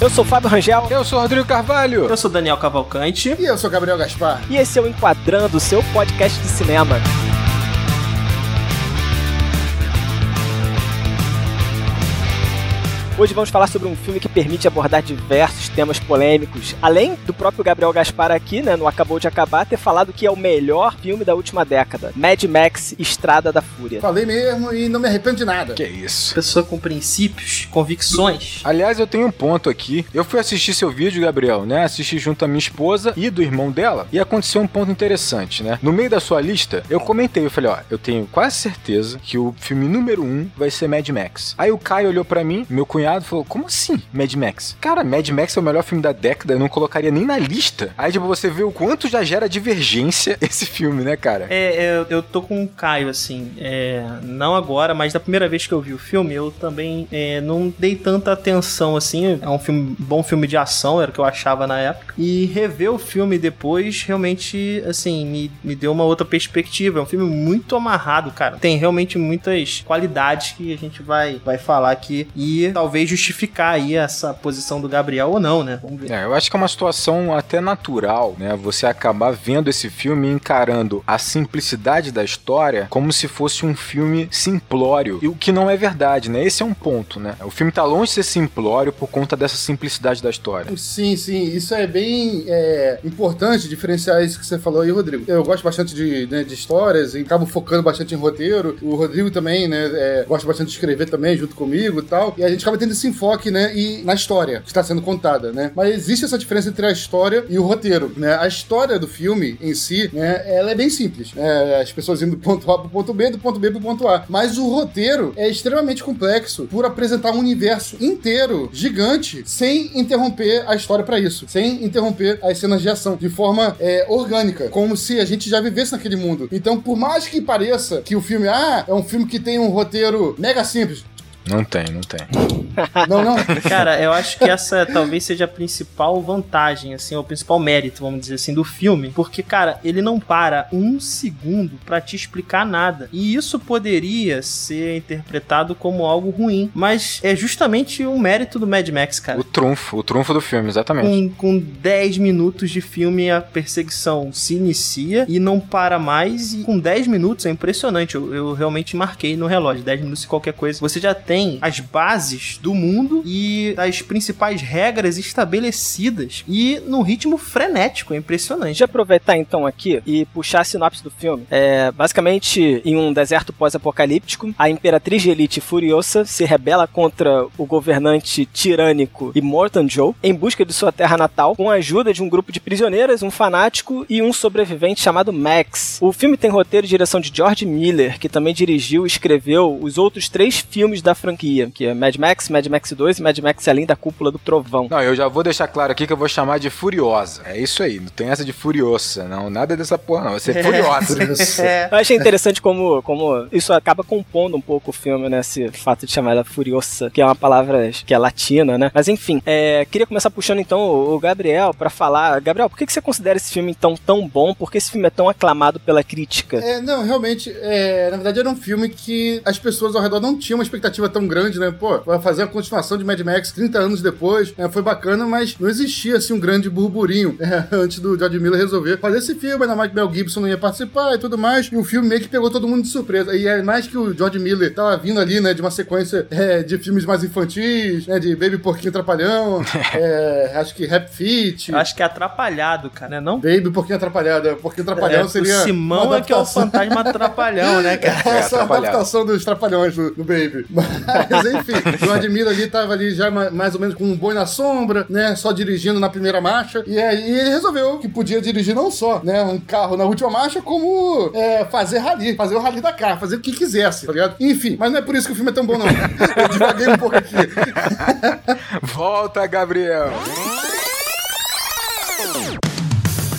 Eu sou o Fábio Rangel. Eu sou o Rodrigo Carvalho. Eu sou Daniel Cavalcante. E eu sou Gabriel Gaspar. E esse é o Enquadrando, seu podcast de cinema. Hoje vamos falar sobre um filme que permite abordar diversos temas polêmicos. Além do próprio Gabriel Gaspar aqui, né, no Acabou de Acabar, ter falado que é o melhor filme da última década. Mad Max Estrada da Fúria. Falei mesmo e não me arrependo de nada. Que isso. Pessoa com princípios, convicções. Aliás, eu tenho um ponto aqui. Eu fui assistir seu vídeo, Gabriel, né? Assisti junto à minha esposa e do irmão dela. E aconteceu um ponto interessante, né? No meio da sua lista, eu comentei, eu falei, ó, eu tenho quase certeza que o filme número um vai ser Mad Max. Aí o Caio olhou pra mim, meu cunhado, falou, como assim Mad Max? Cara, Mad Max é o melhor filme da década, eu não colocaria nem na lista. Aí, tipo, você vê o quanto já gera divergência esse filme, né, cara? É, eu, eu tô com o Caio, assim, é, não agora, mas da primeira vez que eu vi o filme, eu também é, não dei tanta atenção, assim, é um filme, bom filme de ação, era o que eu achava na época, e rever o filme depois, realmente, assim, me, me deu uma outra perspectiva, é um filme muito amarrado, cara, tem realmente muitas qualidades que a gente vai, vai falar aqui, e talvez justificar aí essa posição do Gabriel ou não, né, vamos ver. É, eu acho que é uma situação até natural, né? Você acabar vendo esse filme e encarando a simplicidade da história como se fosse um filme simplório. E o que não é verdade, né? Esse é um ponto, né? O filme tá longe de ser simplório por conta dessa simplicidade da história. Sim, sim, isso é bem é, importante diferenciar isso que você falou aí, Rodrigo. Eu gosto bastante de, né, de histórias e acabo focando bastante em roteiro. O Rodrigo também, né, é, gosta bastante de escrever também junto comigo e tal. E a gente acaba tendo esse enfoque, né, e na história que está sendo contada, né? Mas existe essa diferença entre a história e o roteiro, né? A história do filme em si, né, ela é bem simples. né? As pessoas indo do ponto A pro ponto B, do ponto B pro ponto A. Mas o roteiro é extremamente complexo por apresentar um universo inteiro, gigante, sem interromper a história pra isso. Sem interromper as cenas de ação. De forma é, orgânica. Como se a gente já vivesse naquele mundo. Então, por mais que pareça que o filme, ah, é um filme que tem um roteiro mega simples. Não tem, não tem. Não, não. Cara, eu acho que essa talvez seja a principal vantagem, assim, ou o principal mérito, vamos dizer assim, do filme. Porque, cara, ele não para um segundo pra te explicar nada. E isso poderia ser interpretado como algo ruim. Mas é justamente o mérito do Mad Max, cara. O trunfo, o trunfo do filme, exatamente. Com, com 10 minutos de filme, a perseguição se inicia e não para mais. E com 10 minutos é impressionante. Eu, eu realmente marquei no relógio: 10 minutos e qualquer coisa. Você já tem as bases do mundo e as principais regras estabelecidas e num ritmo frenético. É impressionante. Deixa eu aproveitar então aqui e puxar a sinopse do filme. É, basicamente, em um deserto pós-apocalíptico, a Imperatriz de Elite Furiosa se rebela contra o governante tirânico Immortan Joe em busca de sua terra natal, com a ajuda de um grupo de prisioneiras, um fanático e um sobrevivente chamado Max. O filme tem roteiro e direção de George Miller, que também dirigiu e escreveu os outros três filmes da franquia, que é Mad Max, Mad Max 2 e Mad Max Além da Cúpula do Trovão. Não, eu já vou deixar claro aqui que eu vou chamar de Furiosa. É isso aí, não tem essa de Furiosa, não. Nada dessa porra, não. Vai ser Furiosa. É. Eu achei interessante como, como isso acaba compondo um pouco o filme, né? Esse fato de chamar ela Furiosa, que é uma palavra que é latina, né? Mas enfim, é, queria começar puxando então o, Gabriel pra falar. Gabriel, por que, que você considera esse filme então tão bom? Por que esse filme é tão aclamado pela crítica? É, não, realmente, é, na verdade era um filme que as pessoas ao redor não tinham uma expectativa tão grande, né? Pô, vai fazer a continuação de Mad Max 30 anos depois, né? foi bacana, mas não existia assim um grande burburinho né? antes do George Miller resolver fazer esse filme, ainda mais que Mel Gibson não ia participar e tudo mais, e o filme meio que pegou todo mundo de surpresa. E é mais que o George Miller tava vindo ali, né, de uma sequência é, de filmes mais infantis, né, de Baby Porquinho Trapalhão, é, acho que Rap Fit, acho que é atrapalhado, cara, né? Não? Baby Porquinho Atrapalhado, Porquinho Trapalhão É, seria o Simão é que é o fantasma atrapalhão, né, cara? essa é a adaptação dos Trapalhões do, do Baby. Mas, enfim, o Miller ali tava ali já ma- mais ou menos com um boi na sombra, né? Só dirigindo na primeira marcha. E aí ele resolveu que podia dirigir não só, né? Um carro na última marcha, como é, fazer rally, fazer o rally da carro, fazer o que quisesse, tá ligado? Enfim, mas não é por isso que o filme é tão bom, não. Eu divaguei um pouco aqui. Volta, Gabriel.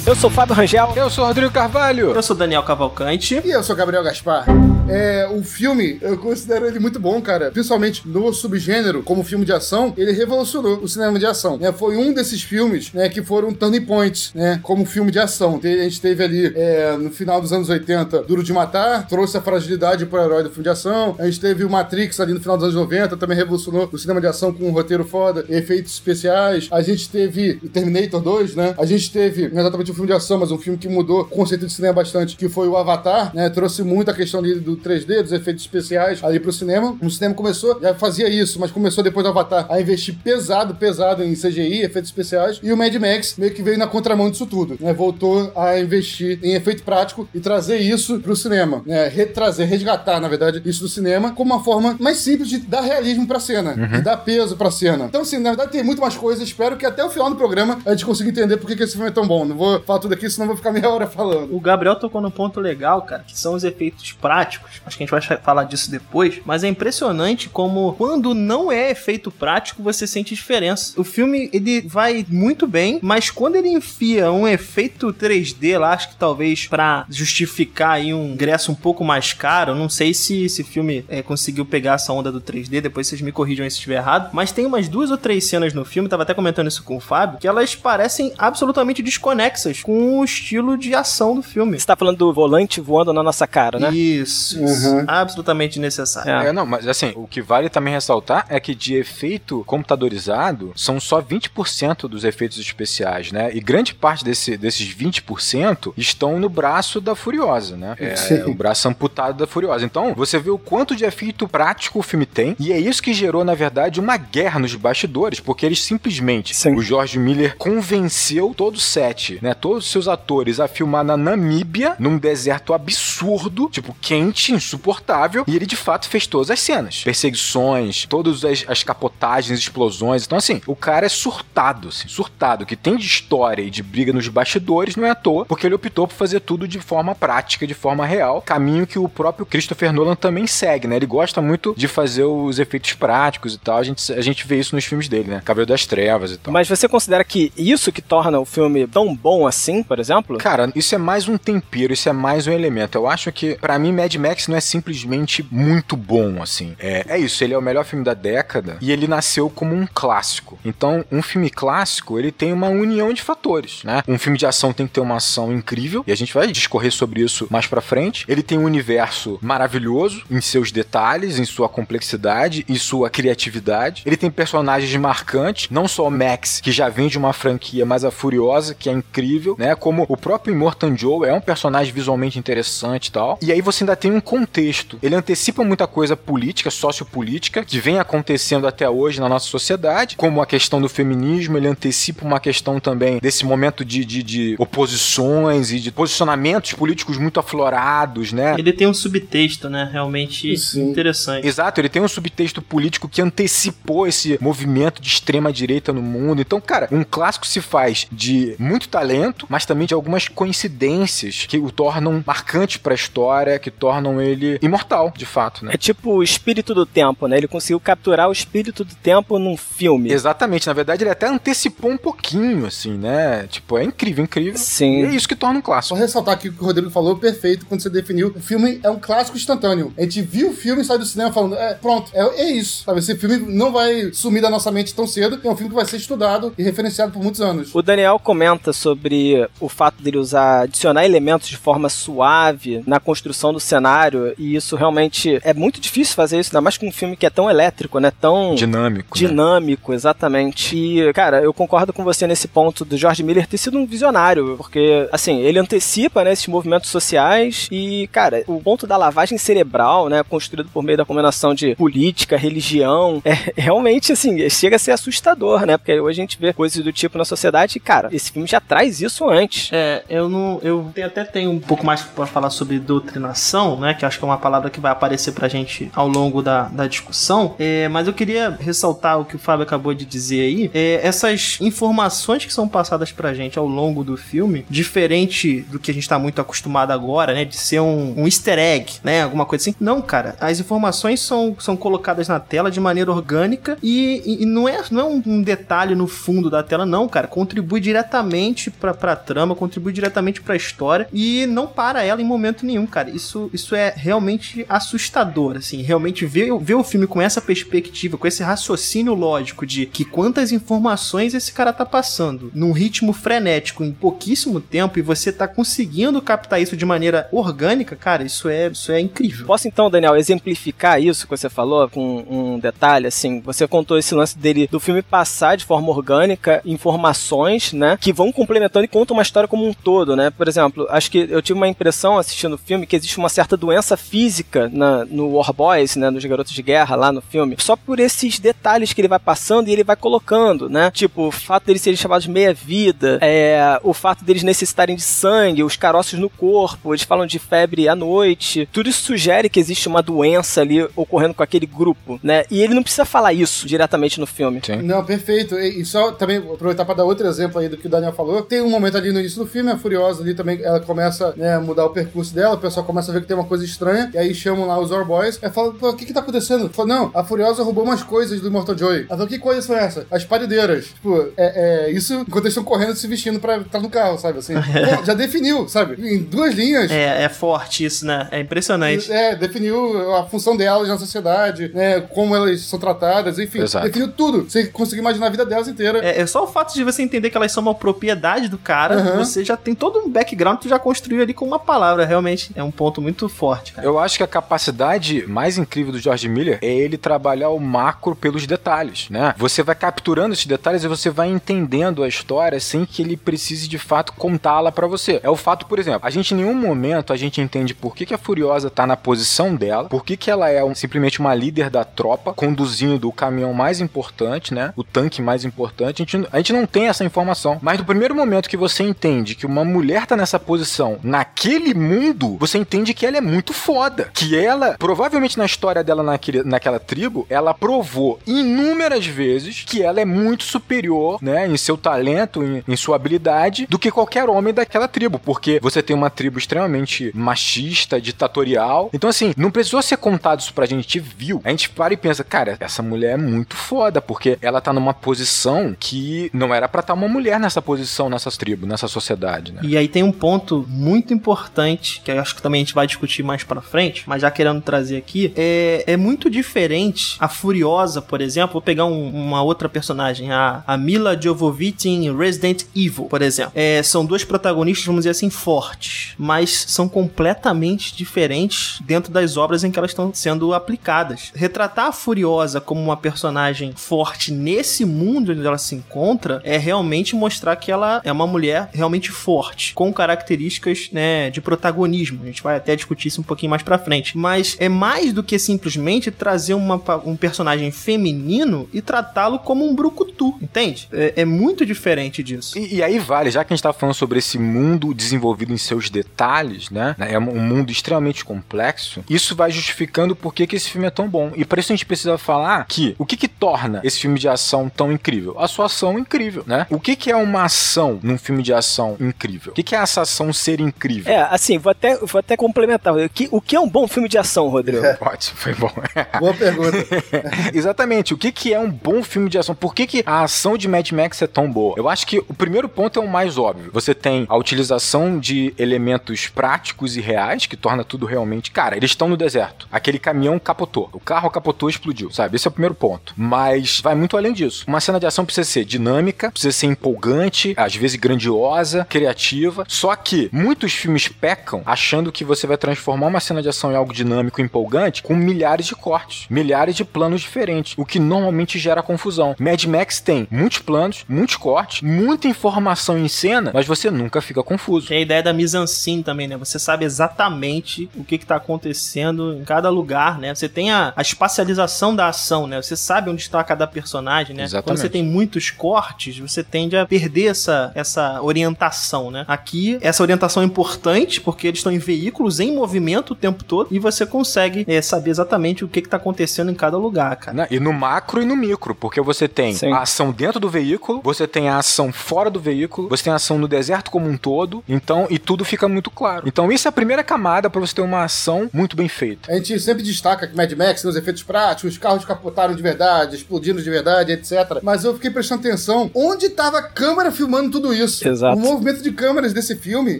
Eu sou o Fábio Rangel. Eu sou o Rodrigo Carvalho. Eu sou Daniel Cavalcante. E eu sou Gabriel Gaspar. É, o filme, eu considero ele muito bom, cara. Principalmente no subgênero, como filme de ação, ele revolucionou o cinema de ação. Né? Foi um desses filmes né, que foram turning points, né? Como filme de ação. A gente teve ali, é, no final dos anos 80, Duro de Matar, trouxe a fragilidade pro herói do filme de ação. A gente teve o Matrix ali no final dos anos 90, também revolucionou o cinema de ação com um roteiro foda, efeitos especiais. A gente teve o Terminator 2, né? A gente teve, não exatamente um filme de ação, mas um filme que mudou o conceito de cinema bastante, que foi o Avatar, né? Trouxe muito a questão ali do 3D, dos efeitos especiais ali pro cinema. O cinema começou, já fazia isso, mas começou depois do Avatar a investir pesado, pesado em CGI, efeitos especiais. E o Mad Max meio que veio na contramão disso tudo, né? Voltou a investir em efeito prático e trazer isso pro cinema, né? Retrazer, resgatar, na verdade, isso do cinema como uma forma mais simples de dar realismo pra cena, uhum. de dar peso pra cena. Então, assim, na verdade tem muito mais coisas. Espero que até o final do programa a gente consiga entender por que, que esse filme é tão bom. Não vou falar tudo aqui, senão vou ficar meia hora falando. O Gabriel tocou num ponto legal, cara, que são os efeitos práticos. Acho que a gente vai falar disso depois, mas é impressionante como quando não é efeito prático, você sente diferença. O filme, ele vai muito bem, mas quando ele enfia um efeito 3D lá, acho que talvez para justificar aí um ingresso um pouco mais caro, não sei se esse filme é, conseguiu pegar essa onda do 3D, depois vocês me corrijam se estiver errado, mas tem umas duas ou três cenas no filme, tava até comentando isso com o Fábio, que elas parecem absolutamente desconexas com o estilo de ação do filme. Você tá falando do volante voando na nossa cara, né? Isso, uhum. absolutamente necessário. É. é, não, mas assim, o que vale também ressaltar é que de efeito computadorizado são só 20% dos efeitos especiais, né? E grande parte desse, desses 20% estão no braço da Furiosa, né? É, o braço amputado da Furiosa. Então, você vê o quanto de efeito prático o filme tem, e é isso que gerou, na verdade, uma guerra nos bastidores, porque eles simplesmente, Sim. o George Miller convenceu todo o set, né? Todos os seus atores a filmar na Namíbia, num deserto absurdo, tipo, quente, insuportável, e ele de fato fez todas as cenas. Perseguições, todas as, as capotagens, explosões. Então, assim, o cara é surtado, assim, surtado. Que tem de história e de briga nos bastidores não é à toa, porque ele optou por fazer tudo de forma prática, de forma real, caminho que o próprio Christopher Nolan também segue, né? Ele gosta muito de fazer os efeitos práticos e tal. A gente, a gente vê isso nos filmes dele, né? Cavaleiro das Trevas e tal. Mas você considera que isso que torna o filme tão bom assim, por exemplo? Cara, isso é mais um tempero, isso é mais um elemento. Eu acho que, para mim, Mad Max não é simplesmente muito bom, assim. É, é isso, ele é o melhor filme da década e ele nasceu como um clássico. Então, um filme clássico, ele tem uma união de fatores, né? Um filme de ação tem que ter uma ação incrível e a gente vai discorrer sobre isso mais pra frente. Ele tem um universo maravilhoso em seus detalhes, em sua complexidade e sua criatividade. Ele tem personagens marcantes, não só o Max, que já vem de uma franquia, mas a Furiosa, que é incrível, né? Como o próprio Immortan Joe é um personagem visualmente interessante e tal. E aí você ainda tem um contexto. Ele antecipa muita coisa política, sociopolítica, que vem acontecendo até hoje na nossa sociedade, como a questão do feminismo, ele antecipa uma questão também desse momento de, de, de oposições e de posicionamentos políticos muito aflorados, né? Ele tem um subtexto, né? Realmente Sim. interessante. Exato, ele tem um subtexto político que antecipou esse movimento de extrema direita no mundo. Então, cara, um clássico se faz de muito talento, mas também de algumas coincidências que o tornam marcante para a história, que tornam ele imortal, de fato, né? É tipo o espírito do tempo, né? Ele conseguiu capturar o espírito do tempo num filme. Exatamente, na verdade ele até antecipou um pouquinho, assim, né? Tipo, é incrível, incrível. Sim. E é isso que torna um clássico. Só ressaltar aqui o que o Rodrigo falou, perfeito, quando você definiu. O filme é um clássico instantâneo. A gente viu o filme e sai do cinema falando, é, pronto, é, é isso, sabe? Esse filme não vai sumir da nossa mente tão cedo, é um filme que vai ser estudado e referenciado por muitos anos. O Daniel comenta sobre o fato dele usar, adicionar elementos de forma suave na construção do cenário, e isso realmente é muito difícil fazer isso, ainda mais com um filme que é tão elétrico, né? Tão dinâmico. Né? Dinâmico, né? exatamente. E, cara, eu concordo com você nesse ponto do George Miller ter sido um visionário, porque, assim, ele antecipa, né, esses movimentos sociais e, cara, o ponto da lavagem cerebral, né, construído por meio da combinação de política, religião, é realmente, assim, chega a ser assustador, né? Porque hoje a gente vê coisas do tipo na sociedade e, cara, esse filme já traz isso antes. É, eu não. Eu até tenho um pouco mais para falar sobre doutrinação, né? Que acho que é uma palavra que vai aparecer pra gente ao longo da, da discussão. É, mas eu queria ressaltar o que o Fábio acabou de dizer aí. É, essas informações que são passadas pra gente ao longo do filme, diferente do que a gente tá muito acostumado agora, né? De ser um, um easter egg, né? Alguma coisa assim. Não, cara. As informações são, são colocadas na tela de maneira orgânica e, e, e não é, não é um, um, detalhe no fundo da tela, não, cara. Contribui diretamente pra, pra trama, contribui diretamente pra história e não para ela em momento nenhum, cara. Isso, isso é é realmente assustador, assim, realmente ver, ver o filme com essa perspectiva, com esse raciocínio lógico de que quantas informações esse cara tá passando num ritmo frenético em pouquíssimo tempo e você tá conseguindo captar isso de maneira orgânica, cara, isso é, isso é incrível. Posso então, Daniel, exemplificar isso que você falou com um detalhe, assim, você contou esse lance dele do filme passar de forma orgânica informações, né, que vão complementando e contam uma história como um todo, né? Por exemplo, acho que eu tive uma impressão assistindo o filme que existe uma certa doença física na, no War Boys, né, nos Garotos de Guerra lá no filme, só por esses detalhes que ele vai passando e ele vai colocando, né? Tipo, o fato deles serem chamados de meia-vida, é, o fato deles necessitarem de sangue, os caroços no corpo, eles falam de febre à noite, tudo isso sugere que existe uma doença ali ocorrendo com aquele grupo, né? E ele não precisa falar isso diretamente no filme. Sim. Não, perfeito. E, e só também aproveitar para dar outro exemplo aí do que o Daniel falou. Tem um momento ali no início do filme, a Furiosa ali também, ela começa né, a mudar o percurso dela, o pessoal começa a ver que tem uma coisa estranha, e aí chamam lá os Orboys, e fala, pô, o que que tá acontecendo? Fala, não, a Furiosa roubou umas coisas do Immortal Joy. Ela fala, que coisas são essas? As paredeiras. Tipo, é, é isso enquanto eles estão correndo se vestindo pra estar no carro, sabe? Assim, pô, já definiu, sabe? Em duas linhas. É, é forte isso, né? É impressionante. É, definiu a função delas na sociedade, né? Como elas são tratadas, enfim. Exato. Definiu tudo. Você conseguiu imaginar a vida delas inteira. É, é só o fato de você entender que elas são uma propriedade do cara, Uhum. você já tem todo um background que tu já construiu ali com uma palavra. Realmente é um ponto muito forte, cara. Eu acho que a capacidade mais incrível do George Miller é ele trabalhar o macro pelos detalhes, né? Você vai capturando esses detalhes e você vai entendendo a história sem que ele precise de fato contá-la pra você. É o fato, por exemplo, a gente em nenhum momento a gente entende por que, que a Furiosa tá na posição dela, por que, que ela é um- simplesmente uma líder da tropa, conduzindo o caminhão mais importante, né? O tanque mais importante. A gente, a gente não tem essa informação. Mas no primeiro momento que você entende que uma mulher tá nessa posição naquele mundo, você entende que ela é muito foda. Que ela, provavelmente na história dela naquele, naquela tribo, ela provou inúmeras vezes que ela é muito superior, né, em seu talento, em, em sua habilidade, do que qualquer homem daquela tribo. Porque você tem uma tribo extremamente machista, ditatorial. Então, assim, não precisou ser contado isso pra gente, viu. A gente para e pensa, cara, essa mulher é muito foda, porque ela tá numa posição que não era pra estar uma mulher nessa posição, nessas tribos, nessa sociedade, né? E aí tem um ponto muito importante, que eu acho que também a gente vai discutir mais pra frente, mas já querendo trazer aqui, é, é muito diferente a Furiosa, por exemplo, vou pegar um- uma outra personagem, a, a Mila Jovovich em Resident Evil, por exemplo. É, são duas protagonistas, vamos dizer assim, fortes, mas são completamente diferentes dentro das obras em que elas estão sendo aplicadas. Retratar a Furiosa como uma personagem forte nesse mundo onde ela se encontra é realmente mostrar que ela é uma mulher realmente forte, com características, né, de protagonismo. A gente vai até discutir isso um pouquinho mais pra frente. Mas é mais do que simplesmente trazer uma um personagem feminino e tratá-lo como um brucutu, entende? É, é muito diferente disso. E, e aí vale, já que a gente tá falando sobre esse mundo desenvolvido em seus detalhes, né? É um mundo extremamente complexo. Isso vai justificando por que, que esse filme é tão bom. E para isso a gente precisa falar que o que que torna esse filme de ação tão incrível? A sua ação é incrível, né? O que que é uma ação num filme de ação incrível? O que que é essa ação ser incrível? É, assim, vou até, vou até complementar. O que, o que é um bom filme de ação, Rodrigo? Ótimo, foi bom. Boa pergunta. Exatamente. O que, que é um bom filme de ação? Por que, que a ação de Mad Max é tão boa? Eu acho que o primeiro ponto é o mais óbvio. Você tem a utilização de elementos práticos e reais, que torna tudo realmente. Cara, eles estão no deserto. Aquele caminhão capotou. O carro capotou e explodiu, sabe? Esse é o primeiro ponto. Mas vai muito além disso. Uma cena de ação precisa ser dinâmica, precisa ser empolgante, às vezes grandiosa, criativa. Só que muitos filmes pecam achando que você vai transformar uma cena de ação em algo dinâmico e empolgante com milhares de cortes, milhares de planos diferentes, o que normalmente gera confusão. Mad Max tem muitos planos, muitos cortes, muita informação em cena, mas você nunca fica confuso. Tem a ideia da mise-en-scène também, né? Você sabe exatamente o que, que tá acontecendo em cada lugar, né? Você tem a, a espacialização da ação, né? Você sabe onde está cada personagem, né? Exatamente. Quando você tem muitos cortes, você tende a perder essa, essa orientação, né? Aqui, essa orientação é importante porque eles estão em veículos em movimento o tempo todo e você consegue é, saber exatamente o que, que tá acontecendo em cada lugar, cara. Né? E no macro e no micro, porque você tem Sim. a ação dentro do veículo, você tem a ação fora do veículo, você tem a ação no deserto como um todo, então, e tudo fica muito claro. Então, isso é a primeira camada pra você ter uma ação muito bem feita. A gente sempre destaca que Mad Max tem os efeitos práticos, os carros capotaram de verdade, explodindo de verdade, etc. Mas eu fiquei prestando atenção onde tava a câmera filmando tudo isso. Exato. O movimento de câmeras desse filme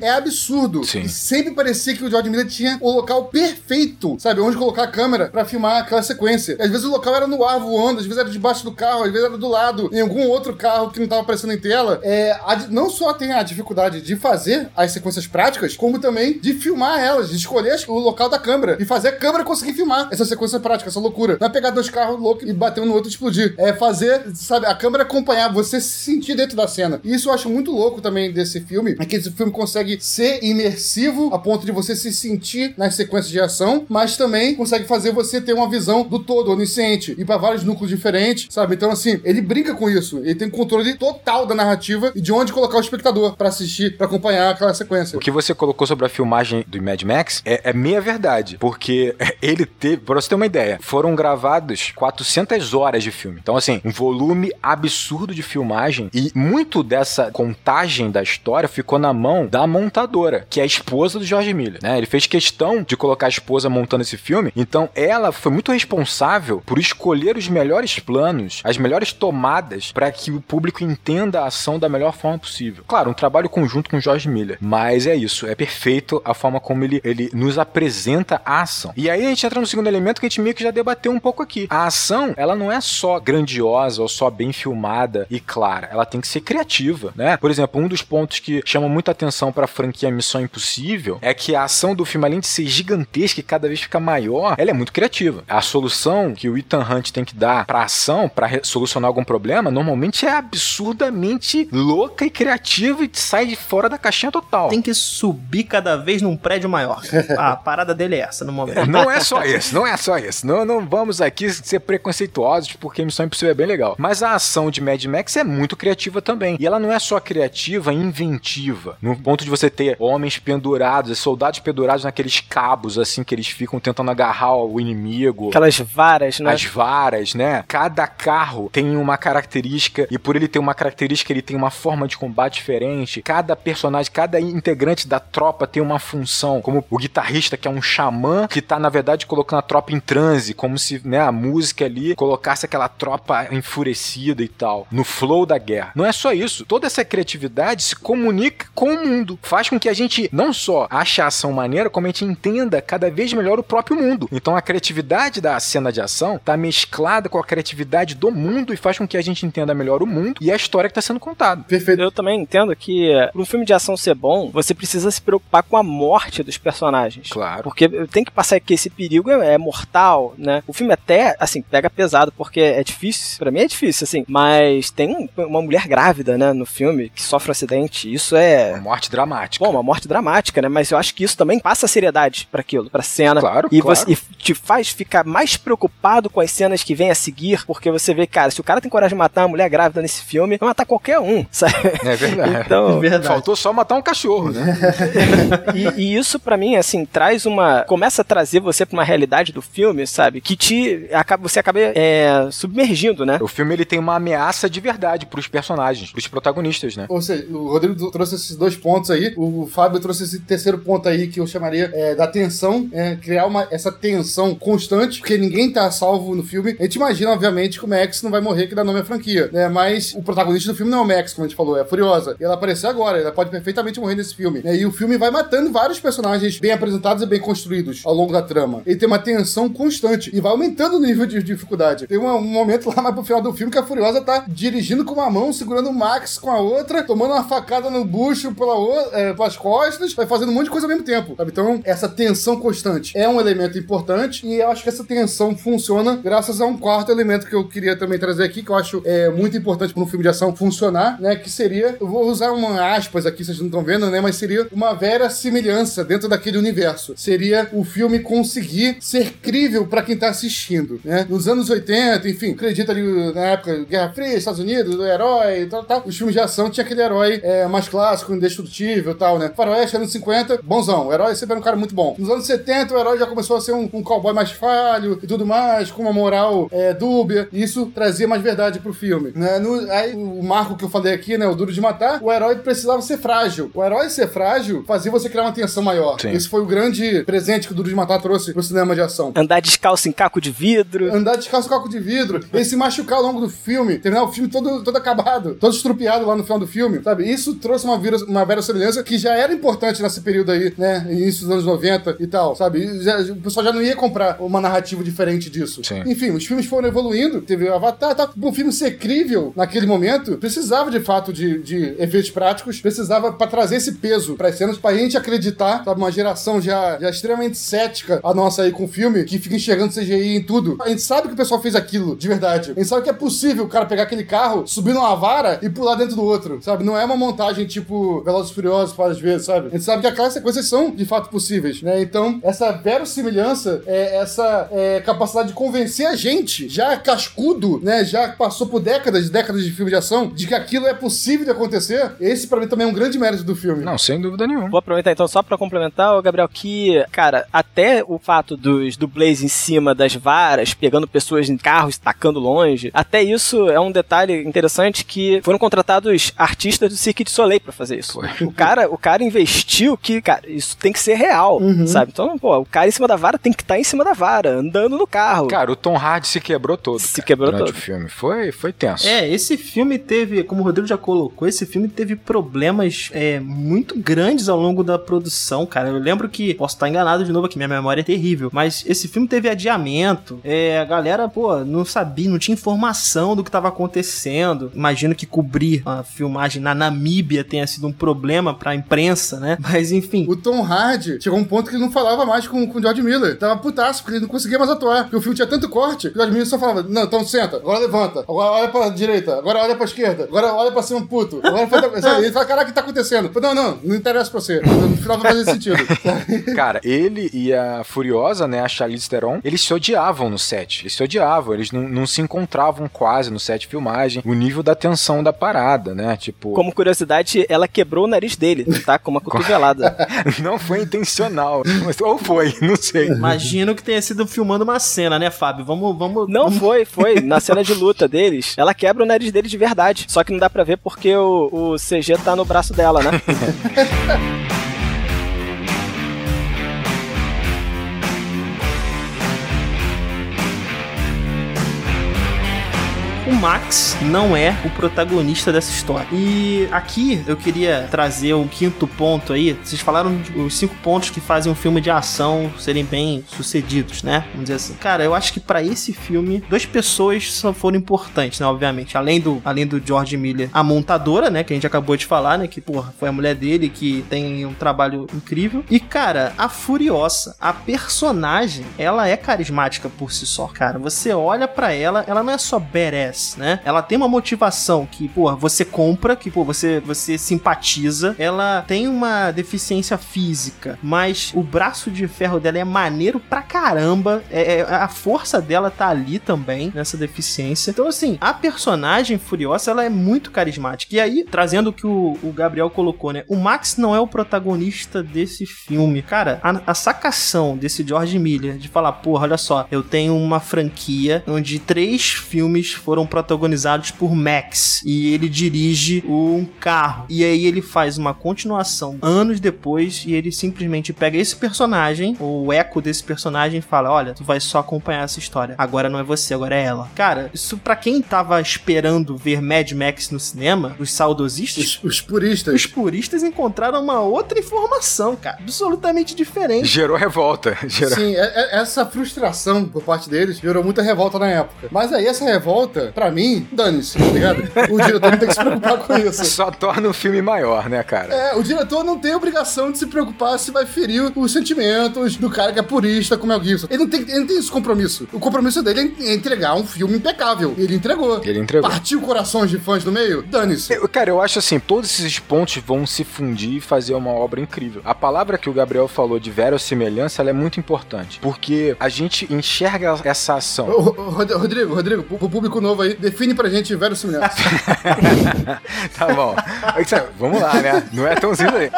é absurdo. Sim. E sempre parecia que o George Miller tinha o local perfeito, sabe? Onde colocar a câmera pra filmar aquela sequência. Às vezes o local era no ar voando, às vezes era debaixo do carro, às vezes era do lado, em algum outro carro que não tava aparecendo em tela. É, a, não só tem a dificuldade de fazer as sequências práticas, como também de filmar elas, de escolher o local da câmera e fazer a câmera conseguir filmar essa sequência prática, essa loucura. Não é pegar dois carros loucos e bater um no outro e explodir. É fazer, sabe, a câmera acompanhar, você se sentir dentro da cena. E isso eu acho muito louco também desse filme, é que esse filme consegue ser imersivo a ponto de você se sentir nas sequências de ação, mas também consegue fazer você ter uma visão do todo, onisciente, e para vários núcleos diferentes, sabe? Então, assim, ele brinca com isso. Ele tem controle total da narrativa e de onde colocar o espectador para assistir, para acompanhar aquela sequência. O que você colocou sobre a filmagem do Mad Max é, é meia verdade, porque ele teve, pra você ter uma ideia, foram gravados 400 horas de filme. Então, assim, um volume absurdo de filmagem e muito dessa contagem da história ficou na mão da montadora, que é a esposa do George Miller, né? Ele fez questão de colocar a esposa montando esse filme, então ela foi muito responsável por escolher os melhores planos, as melhores tomadas para que o público entenda a ação da melhor forma possível. Claro, um trabalho conjunto com o George Miller, mas é isso, é perfeito a forma como ele, ele nos apresenta a ação. E aí a gente entra no segundo elemento que a gente meio que já debateu um pouco aqui. A ação, ela não é só grandiosa ou só bem filmada e clara, ela tem que ser criativa, né? Por exemplo, um dos pontos que chama muita atenção para a franquia Missão Impossível é que a ação do filme, além de ser gigantesca e cada vez fica maior, ela é muito criativa. A solução que o Ethan Hunt tem que dar pra ação, para solucionar algum problema, normalmente é absurdamente louca e criativa e sai de fora da caixinha total. Tem que subir cada vez num prédio maior. a parada dele é essa no momento. Não é só isso, não é só isso. Não, não vamos aqui ser preconceituosos, porque Missão Impossível é bem legal. Mas a ação de Mad Max é muito criativa também. E ela não é só criativa, inventiva. No ponto de você ter homens pendurados, soldados pendurados naqueles cabos, assim, que eles ficam tentando agarrar o inimigo. Aquelas varas, né? As varas, né? Cada carro tem uma característica, e por ele ter uma característica, ele tem uma forma de combate diferente. Cada personagem, cada integrante da tropa tem uma função, como o guitarrista, que é um xamã, que tá, na verdade, colocando a tropa em transe, como se né, a música ali colocasse aquela tropa enfurecida e tal, no flow da guerra. Não é só isso. Toda essa criatividade se comunica com o mundo. Faz com que a gente não só ache a ação maneira, como a gente entenda cada vez melhor o próprio mundo. Então a criatividade da cena de ação tá mesclada com a criatividade do mundo e faz com que a gente entenda melhor o mundo e a história que tá sendo contada. Perfeito. Eu também entendo que para um filme de ação ser bom, você precisa se preocupar com a morte dos personagens. Claro. Porque tem que passar que esse perigo é, é mortal, né? O filme até, assim, pega pesado porque é difícil, para mim é difícil, assim, mas tem um, uma mulher grávida, né, no filme que sofre um acidente. Isso é uma morte dramática. Bom, uma morte dramática, né? Mas eu acho que isso também passa seriedade para aquilo, pra cena. Claro, e, claro. Você, e te faz ficar mais preocupado com as cenas que vêm a seguir, porque você vê, cara, se o cara tem coragem de matar uma mulher grávida nesse filme, vai matar qualquer um, sabe? É verdade. Então, É verdade. Faltou só matar um cachorro, né? e, e isso para mim, assim, traz uma. Começa a trazer você pra uma realidade do filme, sabe? Que te. Acaba, você acaba é, submergindo, né? O filme ele tem uma ameaça de verdade pros personagens, pros protagonistas, né? Ou seja, o Rodrigo trouxe esses dois pontos aí, o Fábio trouxe esse terceiro ponto aí que eu chamaria é, da tensão, é, criar uma, essa tensão constante, porque ninguém tá salvo no filme. A gente imagina, obviamente, que o Max não vai morrer, que dá nome à franquia, né? Mas o protagonista do filme não é o Max, como a gente falou, é a Furiosa. E ela apareceu agora, ela pode perfeitamente morrer nesse filme. né? E o filme vai matando vários personagens bem apresentados e bem construídos ao longo da trama. Ele tem uma tensão constante e vai aumentando o nível de dificuldade. Tem um, um momento lá mais pro final do filme que a Furiosa tá dirigindo com uma mão, segurando o Max com a outra, tomando uma facada no bucho pela é, pelas costas, vai fazendo um monte de coisa ao mesmo tempo. sabe? Então, essa tensão constante é um elemento importante e eu acho que essa tensão funciona graças a um quarto elemento que eu queria também trazer aqui, que eu acho é, muito importante para um filme de ação funcionar, né? Que seria, eu vou usar uma aspas aqui, vocês não estão vendo, né? Mas seria uma vera semelhança dentro daquele universo. Seria o filme conseguir ser crível para quem tá assistindo, né? Nos anos 80, enfim, acredita ali na época Guerra Fria, Estados Unidos, o herói e tal, tal. Os filmes de ação tinha aquele herói é, mais clássico, indestrutível e tal, né? Faroeste, anos 50, bonzão. Herói sempre era um cara muito bom. Nos anos 70, o herói já começou a ser um, um cowboy mais falho e tudo mais, com uma moral é, dúbia. E isso trazia mais verdade pro filme. Né? No- aí, o marco que eu falei aqui, né? O Duro de Matar, o herói precisava ser frágil. O herói ser frágil fazia você criar uma tensão maior. Sim. Esse foi o grande presente que o Duro de Matar trouxe pro cinema de ação. Andar descalço em caco de vidro. Andar descalço com caco de vidro, ele se machucar ao longo do filme, terminar o filme todo, todo acabado, todo estrupiado lá no final do filme, sabe? Isso trouxe uma, vira, uma vera semelhança que já era importante nesse período aí, né? Início anos 90 e tal, sabe? Já, o pessoal já não ia comprar uma narrativa diferente disso. Sim. Enfim, os filmes foram evoluindo, teve o Avatar, tá, um filme ser crível naquele momento, precisava de fato de, de efeitos práticos, precisava para trazer esse peso para as cenas, pra gente acreditar, sabe? Uma geração já, já extremamente cética, a nossa aí com o filme, que fica enxergando CGI em tudo. A gente sabe que o pessoal fez aquilo, de verdade. A gente sabe que é possível o cara pegar aquele carro, subir numa vara e pular dentro do outro, sabe? Não é uma montagem tipo Velozes e Furiosos às vezes, sabe? A gente sabe que aquelas sequências são de fato possíveis, né? Então, essa verossimilhança, é, essa é, capacidade de convencer a gente, já cascudo, né? Já passou por décadas e décadas de filme de ação, de que aquilo é possível de acontecer. Esse, pra mim, também é um grande mérito do filme. Não, sem dúvida nenhuma. Vou aproveitar então só pra complementar, Gabriel, que, cara, até o fato dos dublês em cima das varas, pegando pessoas em carros, tacando longe, até isso é um detalhe interessante que foram contratados artistas do Cirque du Soleil pra fazer isso. Foi. O cara, o cara investiu que, cara, isso tem que ser real, sabe? Então, pô, o cara em cima da vara tem que estar em cima da vara, andando no carro. Cara, o Tom Hardy se quebrou todo. Se cara, quebrou durante todo. o filme. Foi, foi tenso. É, esse filme teve, como o Rodrigo já colocou, esse filme teve problemas é, muito grandes ao longo da produção, cara. Eu lembro que, posso estar enganado de novo aqui, minha memória é terrível, mas esse filme teve adiamento, é, a galera, pô, não sabia, não tinha informação do que tava acontecendo. Imagino que cobrir a filmagem na Namíbia tenha sido um problema pra imprensa, né? Mas enfim. O Tom Hardy chegou um ponto que ele não falava mais com, com o George Miller. Tava putaço, porque ele não conseguia mais atuar. Porque o filme tinha tanto corte que o George Miller só falava: Não, então senta, agora levanta, agora olha pra direita, agora olha pra esquerda, agora olha pra cima, puto. Agora. Sabe? Ele fala: Caraca, o que tá acontecendo? Não, não, não interessa pra você. No final vai fazer sentido. Cara, ele e a Furiosa, né, a Charlize Theron, eles se odiavam no set. Eles se odiavam, eles não, não se encontravam quase no set de filmagem. O nível da tensão da parada, né? Tipo, Como curiosidade, ela quebrou o nariz dele, tá? Com uma cotovelada. não foi intencional. Ou foi, não sei. Imagino que tenha sido filmando uma cena, né, Fábio? Vamos, vamos. Não vamos... foi, foi. Na cena de luta deles, ela quebra o nariz dele de verdade. Só que não dá pra ver porque o, o CG tá no braço dela, né? Max não é o protagonista dessa história. E aqui eu queria trazer um quinto ponto aí. Vocês falaram os cinco pontos que fazem um filme de ação serem bem sucedidos, né? Vamos dizer assim. Cara, eu acho que pra esse filme, duas pessoas só foram importantes, né? Obviamente. Além do, além do George Miller, a montadora, né? Que a gente acabou de falar, né? Que, porra, foi a mulher dele que tem um trabalho incrível. E, cara, a Furiosa, a personagem, ela é carismática por si só, cara. Você olha pra ela, ela não é só badass, né? Ela tem uma motivação que, pô, você compra, que, pô, você, você simpatiza. Ela tem uma deficiência física, mas o braço de ferro dela é maneiro pra caramba. É, é- a força dela tá ali também, nessa deficiência. Então, assim, a personagem Furiosa, ela é muito carismática. E aí, trazendo o que o, o Gabriel colocou, né? O Max não é o protagonista desse filme. Cara, a, a sacação desse George Miller de falar, porra, olha só, eu tenho uma franquia onde três filmes foram protagonizados por Max e ele dirige um carro. E aí ele faz uma continuação anos depois e ele simplesmente pega esse personagem, o eco desse personagem e fala: "Olha, tu vai só acompanhar essa história. Agora não é você, agora é ela". Cara, isso pra quem tava esperando ver Mad Max no cinema, os saudosistas, Os, os puristas. os puristas encontraram uma outra informação, cara, absolutamente diferente. Gerou revolta. Gerou... Sim, é- é- essa frustração por parte deles gerou muita revolta na época. Mas aí essa revolta, pra mim, dane-se, tá ligado? O diretor não tem que se preocupar com isso. Só torna o filme maior, né, cara? É, o diretor não tem obrigação de se preocupar se vai ferir os sentimentos do cara que é purista como é o Gibson. Ele não tem, ele não tem esse compromisso. O compromisso dele é entregar um filme impecável. Ele entregou. Ele entregou. Partiu corações de fãs no meio? Dane-se. Cara, eu acho assim, todos esses pontos vão se fundir e fazer uma obra incrível. A palavra que o Gabriel falou de verossimilhança, ela é muito importante, porque a gente enxerga essa ação. Ô, ô, Rod- Rodrigo, Rodrigo, pro público novo aí, define pra gente verossimilhança. tá bom. É, Vamos lá, né? Não é tão simples aí.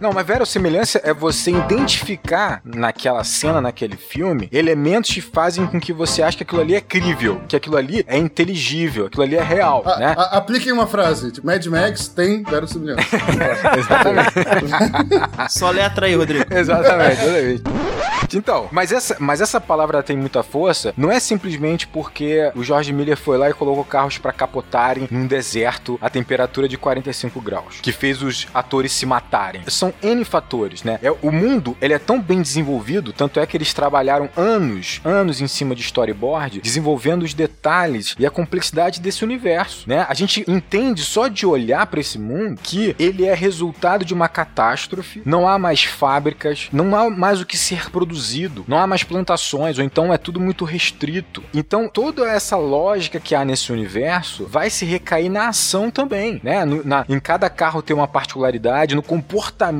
Não, mas verossimilhança é você identificar naquela cena, naquele filme, elementos que fazem com que você ache que aquilo ali é crível, que aquilo ali é inteligível, aquilo ali é real, A- né? a- apliquem uma frase. Tipo, Mad Max tem verossimilhança. Só letra aí, Rodrigo. Exatamente, exatamente. Então, mas essa, mas essa palavra tem muita força, não é simplesmente porque o George Miller foi lá e colocou carros pra capotarem num deserto a temperatura de 45 graus, que fez os atores se matarem. São são N fatores, né? É, o mundo, ele é tão bem desenvolvido, tanto é que eles trabalharam anos, anos em cima de storyboard, desenvolvendo os detalhes e a complexidade desse universo, né? A gente entende só de olhar para esse mundo que ele é resultado de uma catástrofe, não há mais fábricas, não há mais o que ser produzido, não há mais plantações, ou então é tudo muito restrito. Então, toda essa lógica que há nesse universo vai se recair na ação também, né? No, na, em cada carro tem uma particularidade, no comportamento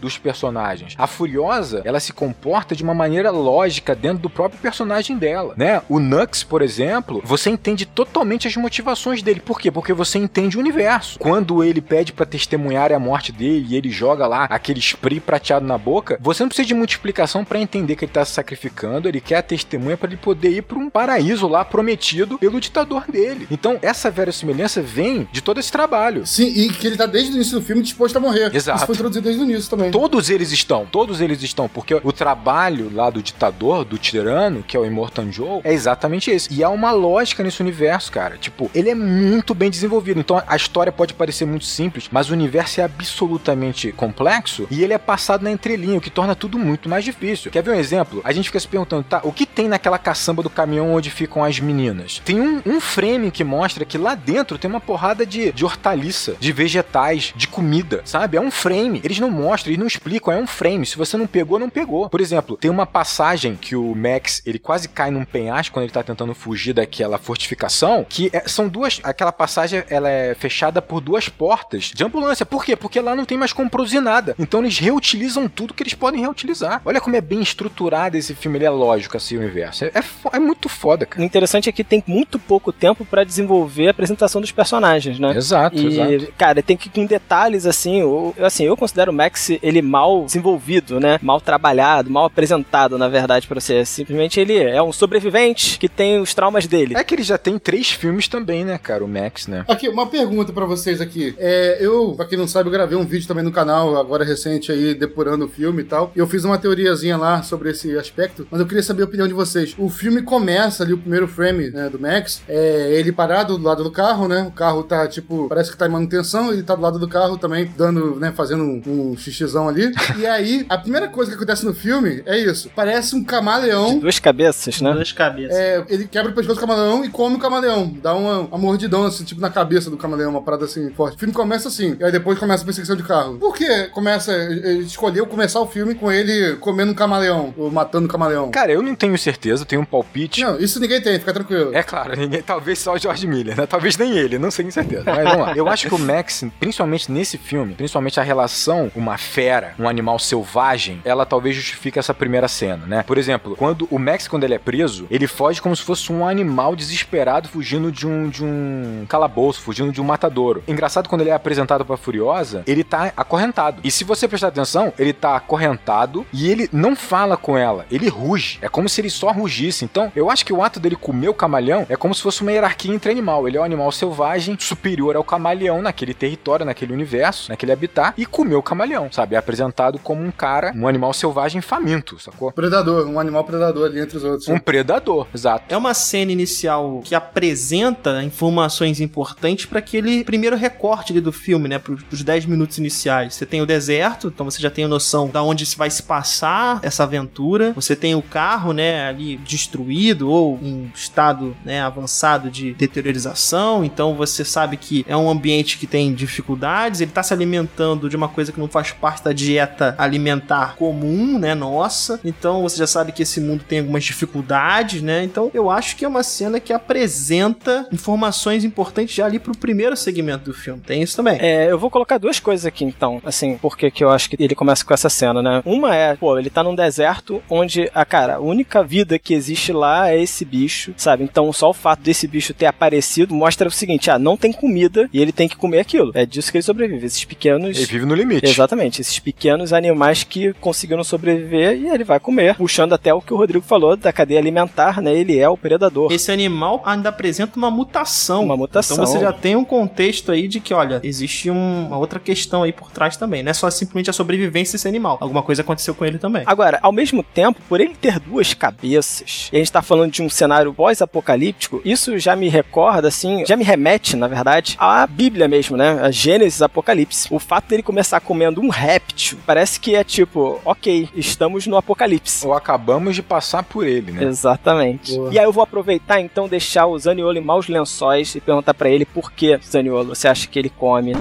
dos personagens. A Furiosa, ela se comporta de uma maneira lógica dentro do próprio personagem dela, né? O Nux, por exemplo, você entende totalmente as motivações dele. Por quê? Porque você entende o universo. Quando ele pede para testemunhar a morte dele e ele joga lá aquele spray prateado na boca, você não precisa de muita explicação para entender que ele tá se sacrificando, ele quer a testemunha para ele poder ir para um paraíso lá prometido pelo ditador dele. Então, essa verossimilhança vem de todo esse trabalho. Sim, e que ele tá desde o início do filme disposto a morrer. Exato. Isso foi introduzido desde o início também. Todos eles estão, todos eles estão, porque o trabalho lá do ditador, do tirano, que é o Immortan Joe, é exatamente esse. E há uma lógica nesse universo, cara. Tipo, ele é muito bem desenvolvido. Então a história pode parecer muito simples, mas o universo é absolutamente complexo e ele é passado na entrelinha, o que torna tudo muito mais difícil. Quer ver um exemplo? A gente fica se perguntando, tá, o que tem naquela caçamba do caminhão onde ficam as meninas? Tem um, um frame que mostra que lá dentro tem uma porrada de, de hortaliça, de vegetais, de comida, sabe? É um frame. Eles não mostram, eles não explicam, é um frame. Se você não pegou, não pegou. Por exemplo, tem uma passagem que o Max, ele quase cai num penhasco quando ele tá tentando fugir daquela fortificação, que é, são duas, aquela passagem, ela é fechada por duas portas de ambulância. Por quê? Porque lá não tem mais como produzir nada. Então eles reutilizam tudo que eles podem reutilizar. Olha como é bem estruturado esse filme, ele é lógico assim, o universo. É, é, é muito foda, O cara. interessante é que tem muito pouco tempo pra desenvolver a apresentação dos personagens, né? Exato, E, exato. cara, tem que ir com detalhes assim. Eu, assim, eu considero o Max ele mal desenvolvido, né? Mal trabalhado, mal apresentado, na verdade, pra você. Simplesmente ele é um sobrevivente que tem os traumas dele. É que ele já tem três filmes também, né, cara? O Max, né? Aqui, uma pergunta pra vocês aqui. É, eu, pra quem não sabe, eu gravei um vídeo também no canal, agora recente aí, depurando o filme e tal. E eu fiz uma teoriazinha lá sobre esse aspecto, mas eu queria saber a opinião de vocês. O filme começa ali, o primeiro frame né, do Max, é ele parado do lado do carro, né? O carro tá, tipo, parece que tá em manutenção, ele tá do lado do carro também, dando, né, fazendo um, um xixizão ali. E aí, a primeira coisa que acontece no filme é isso. Parece um camaleão Duas cabeças, né? Duas cabeças. é, ele quebra o pescoço do camaleão e come o camaleão. Dá uma, uma mordidão, assim, tipo, na cabeça do camaleão, uma parada assim, forte. O filme começa assim, e aí depois começa a perseguição de carro. Por que começa, ele escolheu começar o filme com ele comendo um camaleão, ou matando um camaleão? Cara, eu não tenho certeza, tenho um palpite. Não, isso ninguém tem, fica tranquilo. É claro, ninguém, talvez só o George Miller, né? Talvez nem ele, não sei com certeza. Mas vamos lá. Eu acho que o Max, principalmente nesse filme, principalmente a relação uma fera, um animal selvagem, ela talvez justifique essa primeira cena, né? Por exemplo, quando o Max, quando ele é preso, ele foge como se fosse um animal desesperado fugindo de um, de um calabouço, fugindo de um matadouro. Engraçado, quando ele é apresentado pra Furiosa, ele tá acorrentado. E se você prestar atenção, ele tá acorrentado e ele não fala com ela, ele ruge. É como se ele só rugisse. Então, eu acho que o ato dele comer o camaleão é como se fosse uma hierarquia entre animal. Ele é um animal selvagem, superior ao camaleão naquele território, naquele universo, naquele habitat, e comeu camaleão, sabe? É apresentado como um cara, um animal selvagem faminto, sacou? Predador, um animal predador ali entre os outros. Um predador, exato. É uma cena inicial que apresenta informações importantes para aquele primeiro recorte ali do filme, né? Para os 10 minutos iniciais. Você tem o deserto, então você já tem a noção da onde se vai se passar essa aventura. Você tem o carro, né? Ali destruído ou em estado né, avançado de deteriorização. Então você sabe que é um ambiente que tem dificuldades. Ele está se alimentando de uma coisa que não faz parte da dieta alimentar comum, né? Nossa. Então você já sabe que esse mundo tem algumas dificuldades, né? Então eu acho que é uma cena que apresenta informações importantes já ali pro primeiro segmento do filme. Tem isso também. É, eu vou colocar duas coisas aqui então, assim, porque que eu acho que ele começa com essa cena, né? Uma é, pô, ele tá num deserto onde, a cara, a única vida que existe lá é esse bicho, sabe? Então só o fato desse bicho ter aparecido mostra o seguinte, ah, não tem comida e ele tem que comer aquilo. É disso que ele sobrevive, esses pequenos... Ele vive no limite. Exatamente, esses pequenos animais que conseguiram sobreviver e ele vai comer, puxando até o que o Rodrigo falou da cadeia alimentar, né? Ele é o predador. Esse animal ainda apresenta uma mutação. Uma mutação. Então você já tem um contexto aí de que, olha, existe um- uma outra questão aí por trás também. Não é só simplesmente a sobrevivência desse animal. Alguma coisa aconteceu com ele também. Agora, ao mesmo tempo, por ele ter duas cabeças, e a gente tá falando de um cenário pós-apocalíptico, isso já me recorda, assim, já me remete, na verdade, à Bíblia mesmo, né? A Gênesis Apocalipse. O fato dele começar a comendo um réptil, parece que é tipo, ok, estamos no apocalipse. Ou acabamos de passar por ele, né? Exatamente. Boa. E aí eu vou aproveitar então deixar o Zaniolo em maus lençóis e perguntar pra ele por que, Zaniolo, você acha que ele come?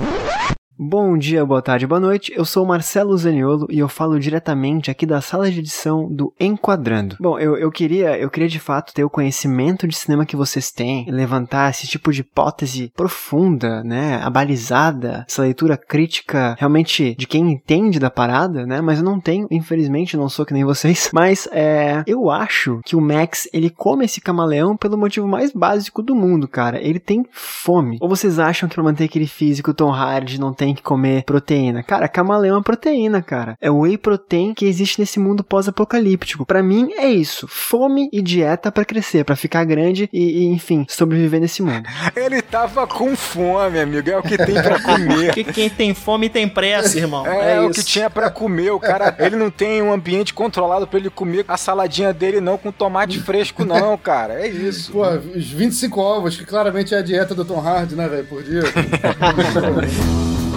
Bom dia, boa tarde, boa noite. Eu sou Marcelo Zaniolo e eu falo diretamente aqui da sala de edição do Enquadrando. Bom, eu, eu queria, eu queria de fato ter o conhecimento de cinema que vocês têm, levantar esse tipo de hipótese profunda, né, abalizada, essa leitura crítica realmente de quem entende da parada, né? Mas eu não tenho, infelizmente, não sou que nem vocês. Mas é, eu acho que o Max ele come esse camaleão pelo motivo mais básico do mundo, cara. Ele tem fome. Ou vocês acham que pra manter aquele físico Tom Hardy não tem que comer proteína? Cara, camaleão é proteína, cara. É o whey protein que existe nesse mundo pós-apocalíptico. Pra mim é isso. Fome e dieta pra crescer, pra ficar grande e, e, enfim, sobreviver nesse mundo. Ele tava com fome, amigo. É o que tem pra comer. Porque quem tem fome tem pressa, irmão. É, É, o isso. que tinha pra comer. O cara, ele não tem um ambiente controlado pra ele comer a saladinha dele, não, com tomate fresco, não, cara. É isso. Pô, os 25 ovos, que claramente é a dieta do Tom Hardy, né, velho, por dia.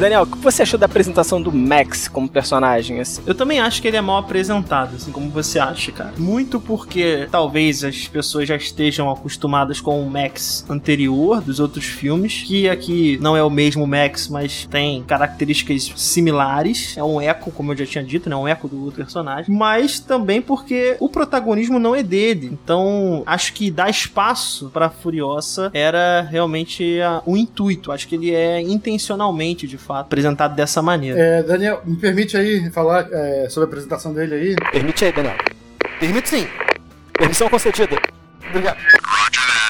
Daniel, o que você achou da apresentação do Max como personagem? assim? Eu também acho que ele é mal apresentado, assim como você acha, cara. Muito porque talvez as pessoas já estejam acostumadas com o Max anterior dos outros filmes, que aqui não é o mesmo Max, mas tem características similares. É um eco, como eu já tinha dito, né? Um eco do outro personagem. Mas também porque o protagonismo não é dele. Então, acho que dar espaço pra Furiosa era realmente o intuito. Acho que ele é intencionalmente, de fato, apresentado dessa maneira. É, Daniel, me permite aí falar é, sobre a apresentação dele aí? Permite aí, Daniel. Permite sim. Permissão concedida. Obrigado.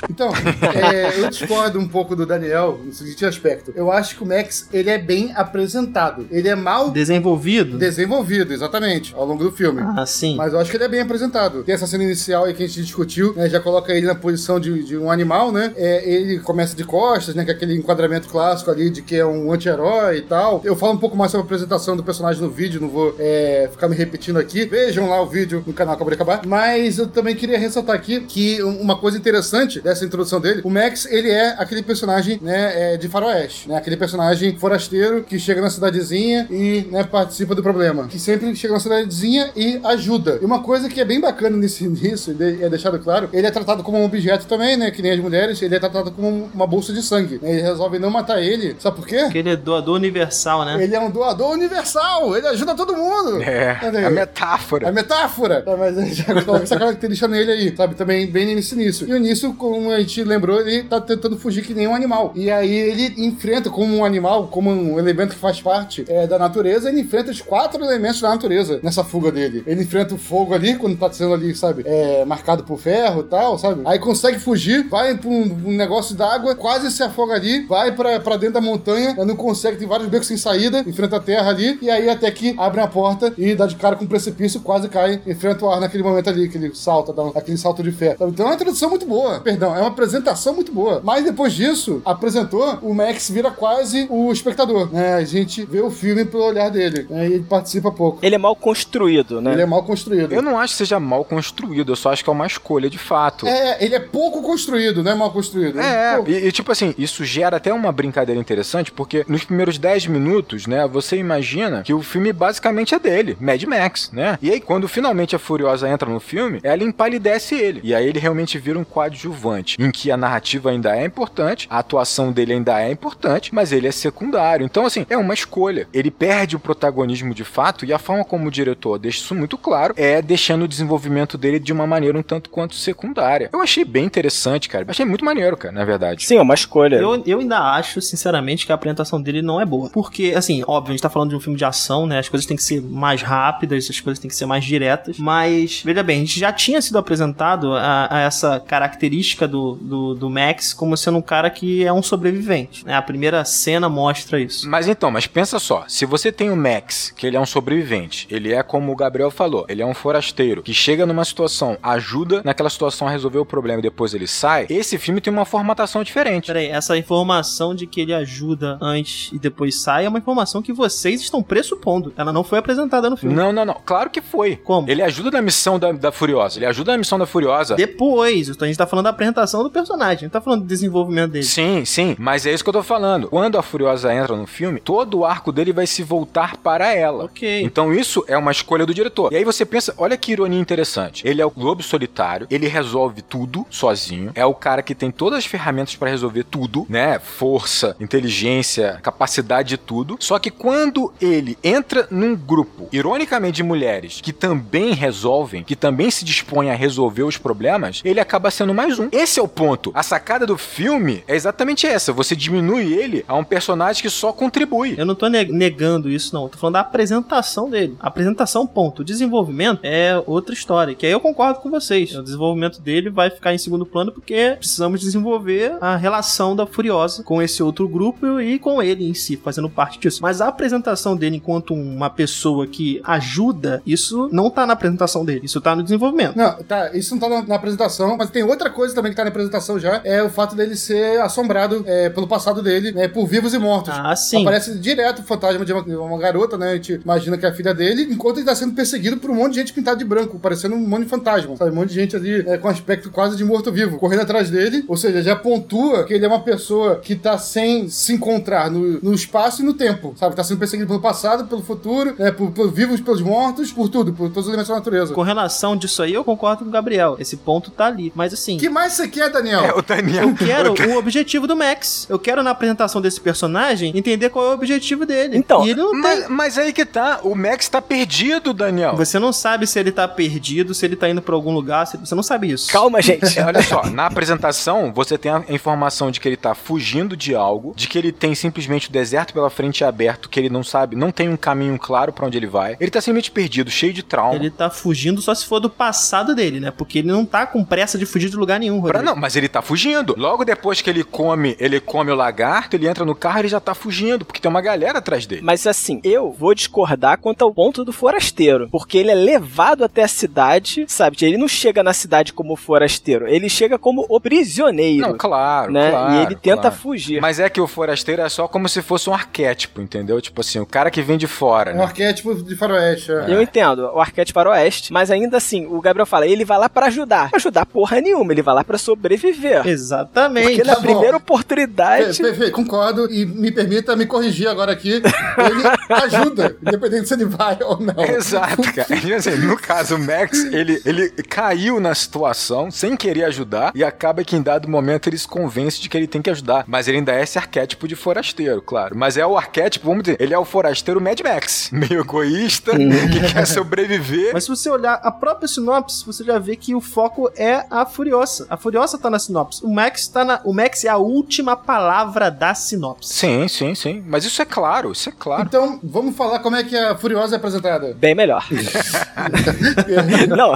Então, é, eu discordo um pouco do Daniel no seguinte aspecto. Eu acho que o Max, ele é bem apresentado. Ele é mal Desenvolvido? desenvolvido, exatamente, ao longo do filme. Ah, sim. Mas eu acho que ele é bem apresentado. Tem essa cena inicial aí que a gente discutiu, né? Já coloca ele na posição de, de um animal, né? É, ele começa de costas, né? Com aquele enquadramento clássico ali de que é um anti-herói e tal. Eu falo um pouco mais sobre a apresentação do personagem no vídeo, não vou é, ficar me repetindo aqui. Vejam lá o vídeo no canal Acabou de Acabar. Mas eu também queria ressaltar aqui que uma coisa interessante dessa introdução dele, o Max, ele é aquele personagem, né? é, de faroeste, né? Aquele personagem forasteiro que chega na cidadezinha e, né? Participa do problema. Que sempre chega na cidadezinha e ajuda. E uma coisa que é bem bacana nesse início, é deixado claro, ele é tratado como um objeto também, né? Que nem as mulheres, ele é tratado como uma bolsa de sangue. né, Ele resolve não matar ele. Sabe por quê? Porque ele é doador universal, né? Ele é um doador universal, ele ajuda todo mundo. É, a metáfora. É metáfora. Tá, mas já coloca essa característica nele aí, sabe? Também bem nesse início. E o início, como a gente lembrou, ele tá tentando fugir que nem um animal. E aí ele enfrenta como um animal, como um elemento que faz parte é, da natureza, ele enfrenta os quatro elementos da natureza nessa fuga dele. Ele enfrenta o fogo ali, quando tá sendo ali, sabe? É, marcado por ferro e tal, sabe? Aí consegue fugir, vai pra um, um negócio d'água, quase se afoga ali, vai pra, dentro da montanha, não consegue, tem vários becos sem saída, enfrenta a terra ali, e aí até que abre a porta e dá de cara com um precipício, quase cai, enfrenta o ar naquele momento ali, que ele salta, dá um- aquele salto de fé. Então é uma introdução muito boa, perdão, é uma apresentação muito boa. Mas depois disso, apresentou, o Max vira quase o espectador, né? A gente vê o filme pelo olhar dele, né? E ele participa pouco. Ele é mal construído, né? Ele é mal construído. Eu não acho que seja mal construído, eu só acho que é uma escolha de fato. É, ele é pouco construído, não é mal construído. É, Pô, e, e, tipo assim, isso gera até uma brincadeira interessante, porque nos primeiros 10 minutos, né, você imagina que o filme basicamente é dele, Mad Max, né? E aí, quando finalmente a Furiosa entra no filme, ela empalidece ele. E aí ele realmente vira um coadjuvante, em que a narrativa ainda é importante, a atuação dele ainda é importante, mas ele é secundário. Então, assim, é uma escolha. Ele perde o protagonismo de fato, e a forma como o diretor deixa isso muito claro é deixando o desenvolvimento dele de uma maneira um tanto quanto secundária. Eu achei bem interessante, cara. Achei muito maneiro, cara, na verdade. Sim, é uma escolha. Eu, eu ainda acho, sinceramente, que a apresentação dele não é boa. Porque, assim, óbvio, a gente tá falando de um filme de ação, né? As coisas têm que ser mais rápidas, as coisas têm que ser mais diretas. Mas, veja bem, a gente já tinha sido apresentado a, a essa característica do, do, do Max como sendo um cara que é um sobrevivente. Né? A primeira cena mostra isso. Mas então, mas pensa só, se você tem o Max, que ele é um sobrevivente, ele é como o Gabriel falou, ele é um forasteiro, que chega numa situação, ajuda naquela situação a resolver o problema e depois ele sai, esse filme tem uma formatação diferente. Peraí, essa informação de que ele ajuda antes e depois sai é uma informação que vocês estão pressupondo. Ela não foi apresentada no filme. Não, não, não. Claro que foi. Como? Ele ajuda na missão da, da Furiosa. Ele ajuda na missão da Furiosa. Depois, então a gente tá falando da apresentação apresentação do personagem. Não tá falando do desenvolvimento dele. Sim, sim, mas é isso que eu tô falando. Quando a Furiosa entra no filme, todo o arco dele vai se voltar para ela. Ok. Então isso é uma escolha do diretor. E aí você pensa, olha que ironia interessante. Ele é o lobo solitário, ele resolve tudo sozinho, é o cara que tem todas as ferramentas para resolver tudo, né? Força, inteligência, capacidade de tudo. Só que quando ele entra num grupo, ironicamente de mulheres, que também resolvem, que também se dispõem a resolver os problemas, ele acaba sendo mais um. Esse é o ponto. A sacada do filme é exatamente essa. Você diminui ele a um personagem que só contribui. Eu não tô ne- negando isso, não. Eu tô falando da apresentação dele. A apresentação, ponto. O desenvolvimento é outra história. Que aí eu concordo com vocês. O desenvolvimento dele vai ficar em segundo plano porque precisamos desenvolver a relação da Furiosa com esse outro grupo e com ele em si, fazendo parte disso. Mas a apresentação dele enquanto uma pessoa que ajuda, isso não tá na apresentação dele. Isso tá no desenvolvimento. Não, tá, isso não tá na, na apresentação, mas tem outra coisa também que tá na apresentação já, é o fato dele ser assombrado é, pelo passado dele, né, por vivos e mortos. Ah, sim. Aparece direto o fantasma de uma, de uma garota, né? A gente imagina que é a filha dele, enquanto ele tá sendo perseguido por um monte de gente pintada de branco, parecendo um monte de fantasma, sabe? Um monte de gente ali é, com aspecto quase de morto-vivo, correndo atrás dele, ou seja, já pontua que ele é uma pessoa que tá sem se encontrar no, no espaço e no tempo, sabe? Tá sendo perseguido pelo passado, pelo futuro, né, por, por vivos, pelos mortos, por tudo, por todos os elementos da natureza. Com relação disso aí, eu concordo com o Gabriel. Esse ponto tá ali. Mas assim. Que mais você quer, Daniel? É, o Daniel. Eu quero o objetivo do Max. Eu quero, na apresentação desse personagem, entender qual é o objetivo dele. Então, e ele não Mas, tem. mas aí que tá, o Max tá perdido, Daniel. Você não sabe se ele tá perdido, se ele tá indo pra algum lugar, se- você não sabe isso. Calma, gente. Olha só, na apresentação você tem a informação de que ele tá fugindo de algo, de que ele tem simplesmente o deserto pela frente aberto, que ele não sabe, não tem um caminho claro pra onde ele vai. Ele tá simplesmente perdido, cheio de trauma. Ele tá fugindo só se for do passado dele, né? Porque ele não tá com pressa de fugir de lugar nenhum, Pra, não, mas ele tá fugindo. Logo depois que ele come, ele come o lagarto, ele entra no carro, ele já tá fugindo, porque tem uma galera atrás dele. Mas assim, eu vou discordar quanto ao ponto do forasteiro. Porque ele é levado até a cidade, sabe? Ele não chega na cidade como forasteiro, ele chega como o prisioneiro. Não, claro, né? claro, e ele tenta claro. fugir. Mas é que o forasteiro é só como se fosse um arquétipo, entendeu? Tipo assim, o cara que vem de fora, É um né? arquétipo de faroeste. é. Eu entendo, o arquétipo faroeste, mas ainda assim, o Gabriel fala, ele vai lá pra ajudar. Ajudar porra nenhuma, ele vai lá pra sobreviver. Exatamente. Porque na tá bom. primeira oportunidade. Fê, concordo e me permita me corrigir agora aqui. Ele ajuda, independente se ele vai ou não. Exato, cara. E, assim, no caso, o Max, ele, ele caiu na situação sem querer ajudar e acaba que em dado momento ele se convence de que ele tem que ajudar. Mas ele ainda é esse arquétipo de forasteiro, claro. Mas é o arquétipo, vamos dizer, ele é o forasteiro Mad Max. Meio egoísta, que quer sobreviver. Mas se você olhar a própria sinopse, você já vê que o foco é a Furiosa. A Furiosa tá na sinopse. O Max tá na. O Max é a última palavra da sinopse. Sim, sim, sim. Mas isso é claro, isso é claro. Então, vamos falar como é que a Furiosa é apresentada. Bem melhor. Não,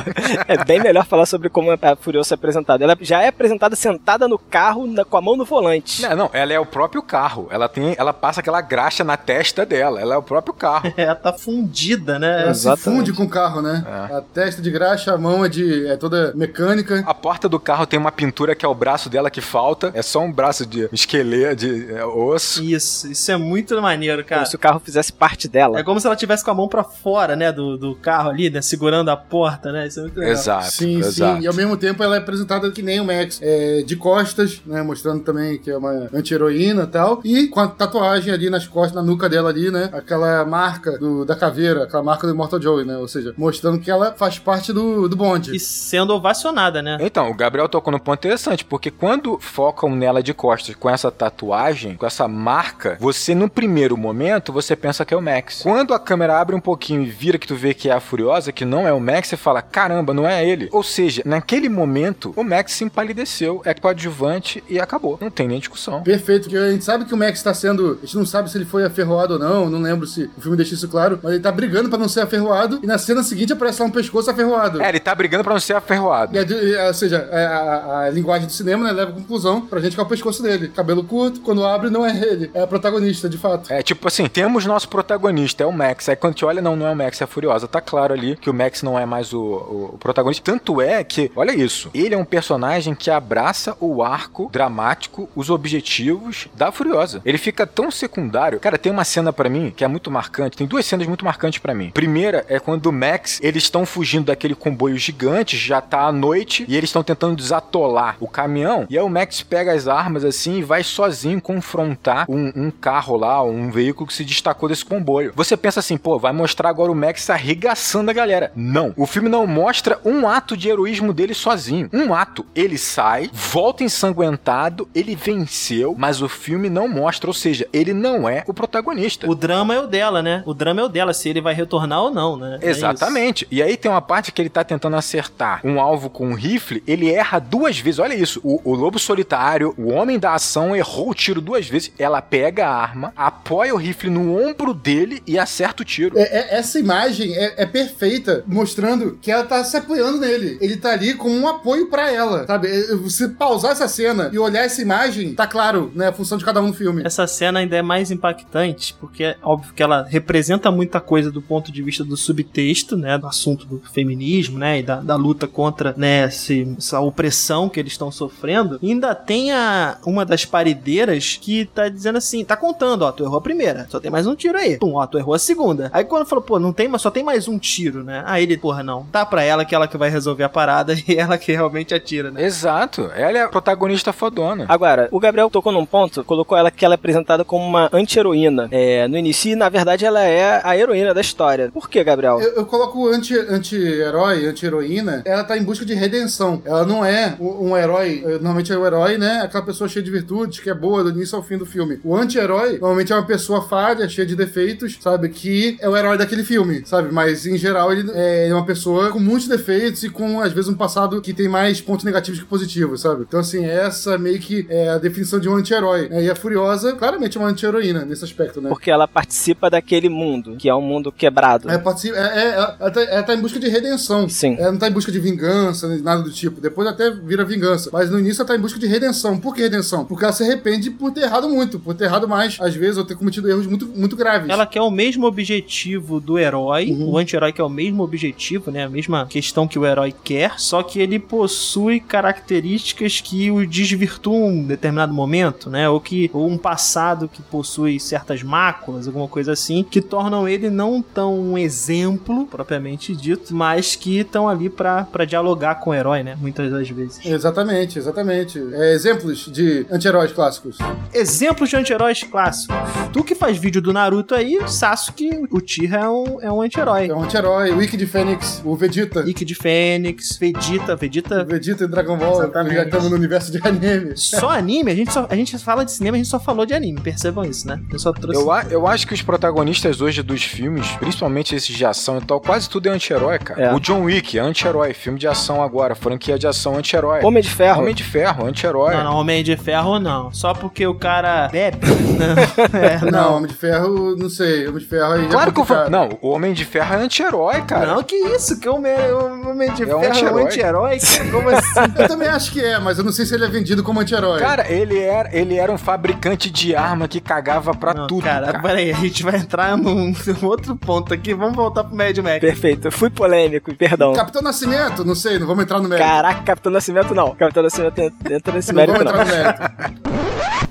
é bem melhor falar sobre como a Furiosa é apresentada. Ela já é apresentada sentada no carro, na- com a mão no volante. Não, não, ela é o próprio carro. Ela tem, ela passa aquela graxa na testa dela. Ela é o próprio carro. É, ela tá fundida, né? Ela se Exatamente. funde com o carro, né? É. A testa de graxa, a mão é, de, é toda mecânica. A porta do carro tem uma pintura que é o braço dela que falta. É só um braço de esqueleto, de é, osso. Isso, isso é muito maneiro, cara. Como se o carro fizesse parte dela. É como se ela tivesse com a mão pra fora, né, do, do carro ali, né, segurando a porta, né? Isso é muito legal. Exato, Sim, exato. sim. E ao mesmo tempo ela é apresentada que nem o Max, é, de costas, né? Mostrando também que é uma anti-heroína e tal. E com a tatuagem ali nas costas, na nuca dela ali, né? Aquela marca do- da caveira, aquela marca do Immortal Joey, né? Ou seja, mostrando que ela faz parte do, do bonde. E sendo ovacionada, né? Então, o Gabriel tocou num ponto interessante, porque quando focam nela de costas com essa tatuagem, com essa marca, você no primeiro momento você pensa que é o Max. Quando a câmera abre um pouquinho e vira que tu vê que é a Furiosa, que não é o Max, você fala, caramba, não é ele. Ou seja, naquele momento, o Max se empalideceu, é coadjuvante e acabou. Não tem nem discussão. Perfeito, porque a gente sabe que o Max tá sendo. A gente não sabe se ele foi aferroado ou não, não lembro se o filme deixa isso claro, mas ele tá brigando pra não ser aferroado, e na cena seguinte aparece lá um pescoço aferroado. É, ele tá brigando pra não ser aferroado. É ou seja, é, a, a- a linguagem do cinema né, leva a conclusão pra gente que é o pescoço dele. Cabelo curto, quando abre, não é ele, é a protagonista, de fato. É tipo assim, temos nossos nosso protagonista é o Max. Aí quando te olha, não, não é o Max, é a Furiosa. Tá claro ali que o Max não é mais o, o, o protagonista. Tanto é que, olha isso, ele é um personagem que abraça o arco dramático, os objetivos da Furiosa. Ele fica tão secundário. Cara, tem uma cena para mim que é muito marcante. Tem duas cenas muito marcantes para mim. Primeira é quando o Max, eles estão fugindo daquele comboio gigante, já tá à noite, e eles estão tentando desatolar o caminhão. E aí o Max pega as armas assim e vai sozinho confrontar um, um carro lá, um veículo que se destacou desse comboio. Você pensa assim, pô, vai mostrar agora o Max arregaçando a galera. Não. O filme não mostra um ato de heroísmo dele sozinho. Um ato. Ele sai, volta ensanguentado, ele venceu, mas o filme não mostra, ou seja, ele não é o protagonista. O drama é o dela, né? O drama é o dela, se ele vai retornar ou não, né? É Exatamente. e aí tem uma parte que ele tá tentando acertar um alvo com um rifle, ele erra duas vezes. Olha isso. O, o lobo solitário, o homem da ação, errou o tiro duas vezes. Ela pega a arma, apoia o rifle no ombro dele e acerta o tiro. É, é, essa imagem é, é perfeita, mostrando que ela tá se apoiando nele. Ele tá ali como um apoio para ela, sabe? É, você pausar essa cena e olhar essa imagem, tá claro, né? A função de cada um no filme. Essa cena ainda é mais impactante, porque é óbvio que ela representa muita coisa do ponto de vista do subtexto, né? Do assunto do feminismo, né? E da, da luta contra, né? Esse, essa opressão que eles estão sofrendo. E ainda tem a, uma das paredeiras que tá dizendo assim, tá contando, ó, tu errou a primeira, só tem mais um tiro aí. Pum, ó, tu errou a segunda. Aí quando falou, pô, não tem, mas só tem mais um tiro, né? Aí ele, porra, não. Tá pra ela que ela que vai resolver a parada e ela que realmente atira, né? Exato. Ela é a protagonista fodona. Agora, o Gabriel tocou num ponto, colocou ela que ela é apresentada como uma anti-heroína. É, no início, e na verdade, ela é a heroína da história. Por que, Gabriel? Eu, eu coloco anti- anti-herói, anti-heroína, ela tá em busca de redenção. Ela não é um, um herói. eh, Normalmente é o herói, né? Aquela pessoa cheia de virtudes, que é boa do início ao fim do filme. O anti-herói, normalmente é uma pessoa falha, cheia de defeitos, sabe? Que é o herói daquele filme, sabe? Mas em geral ele é uma pessoa com muitos defeitos e com, às vezes, um passado que tem mais pontos negativos que positivos, sabe? Então, assim, essa meio que é a definição de um anti-herói. né? E a Furiosa, claramente, é uma anti-heroína nesse aspecto, né? Porque ela participa daquele mundo, que é um mundo quebrado. É, participa, é, é, ela, tá, ela tá em busca de redenção. Sim. Ela não tá em busca de vingança, nem nada do tipo. Depois até vira vingança. Mas no início ela tá em busca de redenção. Por que redenção? Porque ela se arrepende por ter errado muito, por ter errado mais, às vezes, ou ter cometido erros muito, muito graves. Ela quer o mesmo objetivo do herói, Uhum. o anti-herói quer o mesmo objetivo, né? A mesma questão que o herói quer, só que ele possui características que o desvirtuam em determinado momento, né? Ou que ou um passado que possui certas máculas, alguma coisa assim, que tornam ele não tão um exemplo propriamente dito, mas que estão ali pra pra dialogar com o herói, né? Muitas das vezes. Exatamente, exatamente. É, exemplos de anti-heróis clássicos. Exemplos de anti-heróis clássicos. Tu que faz vídeo do Naruto aí, Sasuke, o Tira é um, é um anti-herói. É um anti-herói. O Wiki de Fênix, o Vegeta. Ike de Fênix, Vegeta, O Vegeta. Vegeta e Dragon Ball, Exatamente. já estamos no universo de anime. Só anime, a gente, só, a gente fala de cinema, a gente só falou de anime, percebam isso, né? Eu só trouxe. Eu, a- eu acho que os protagonistas hoje dos filmes, principalmente esses de ação e tal, quase tudo é anti-herói, cara. É. O John Wick é anti-herói, filme de ação agora, franquia de ação anti-herói. Homem de Ferro. Homem de Ferro, anti-herói. Não, não, Homem de Ferro não. Só porque o cara bebe. Não, é, Não, não. Homem de Ferro, não sei. Homem de Ferro aí já Claro que eu falo. Não, o Homem de Ferro é anti-herói, cara. Não, que isso? Que o Homem, o Homem de É um Ferro é um anti-herói. Como assim? Eu também acho que é, mas eu não sei se ele é vendido como anti-herói. Cara, ele era, ele era um fabricante de arma que cagava pra Não, tudo, cara, cara. peraí, a gente vai entrar num, num outro ponto aqui. Vamos voltar pro Mad Max. Perfeito. Fui polêmico, perdão. Capitão Nascimento, não sei, não vamos entrar no mérito. Caraca, Capitão Nascimento não. Capitão Nascimento entra nesse não mérito vamos não. entrar no mérito.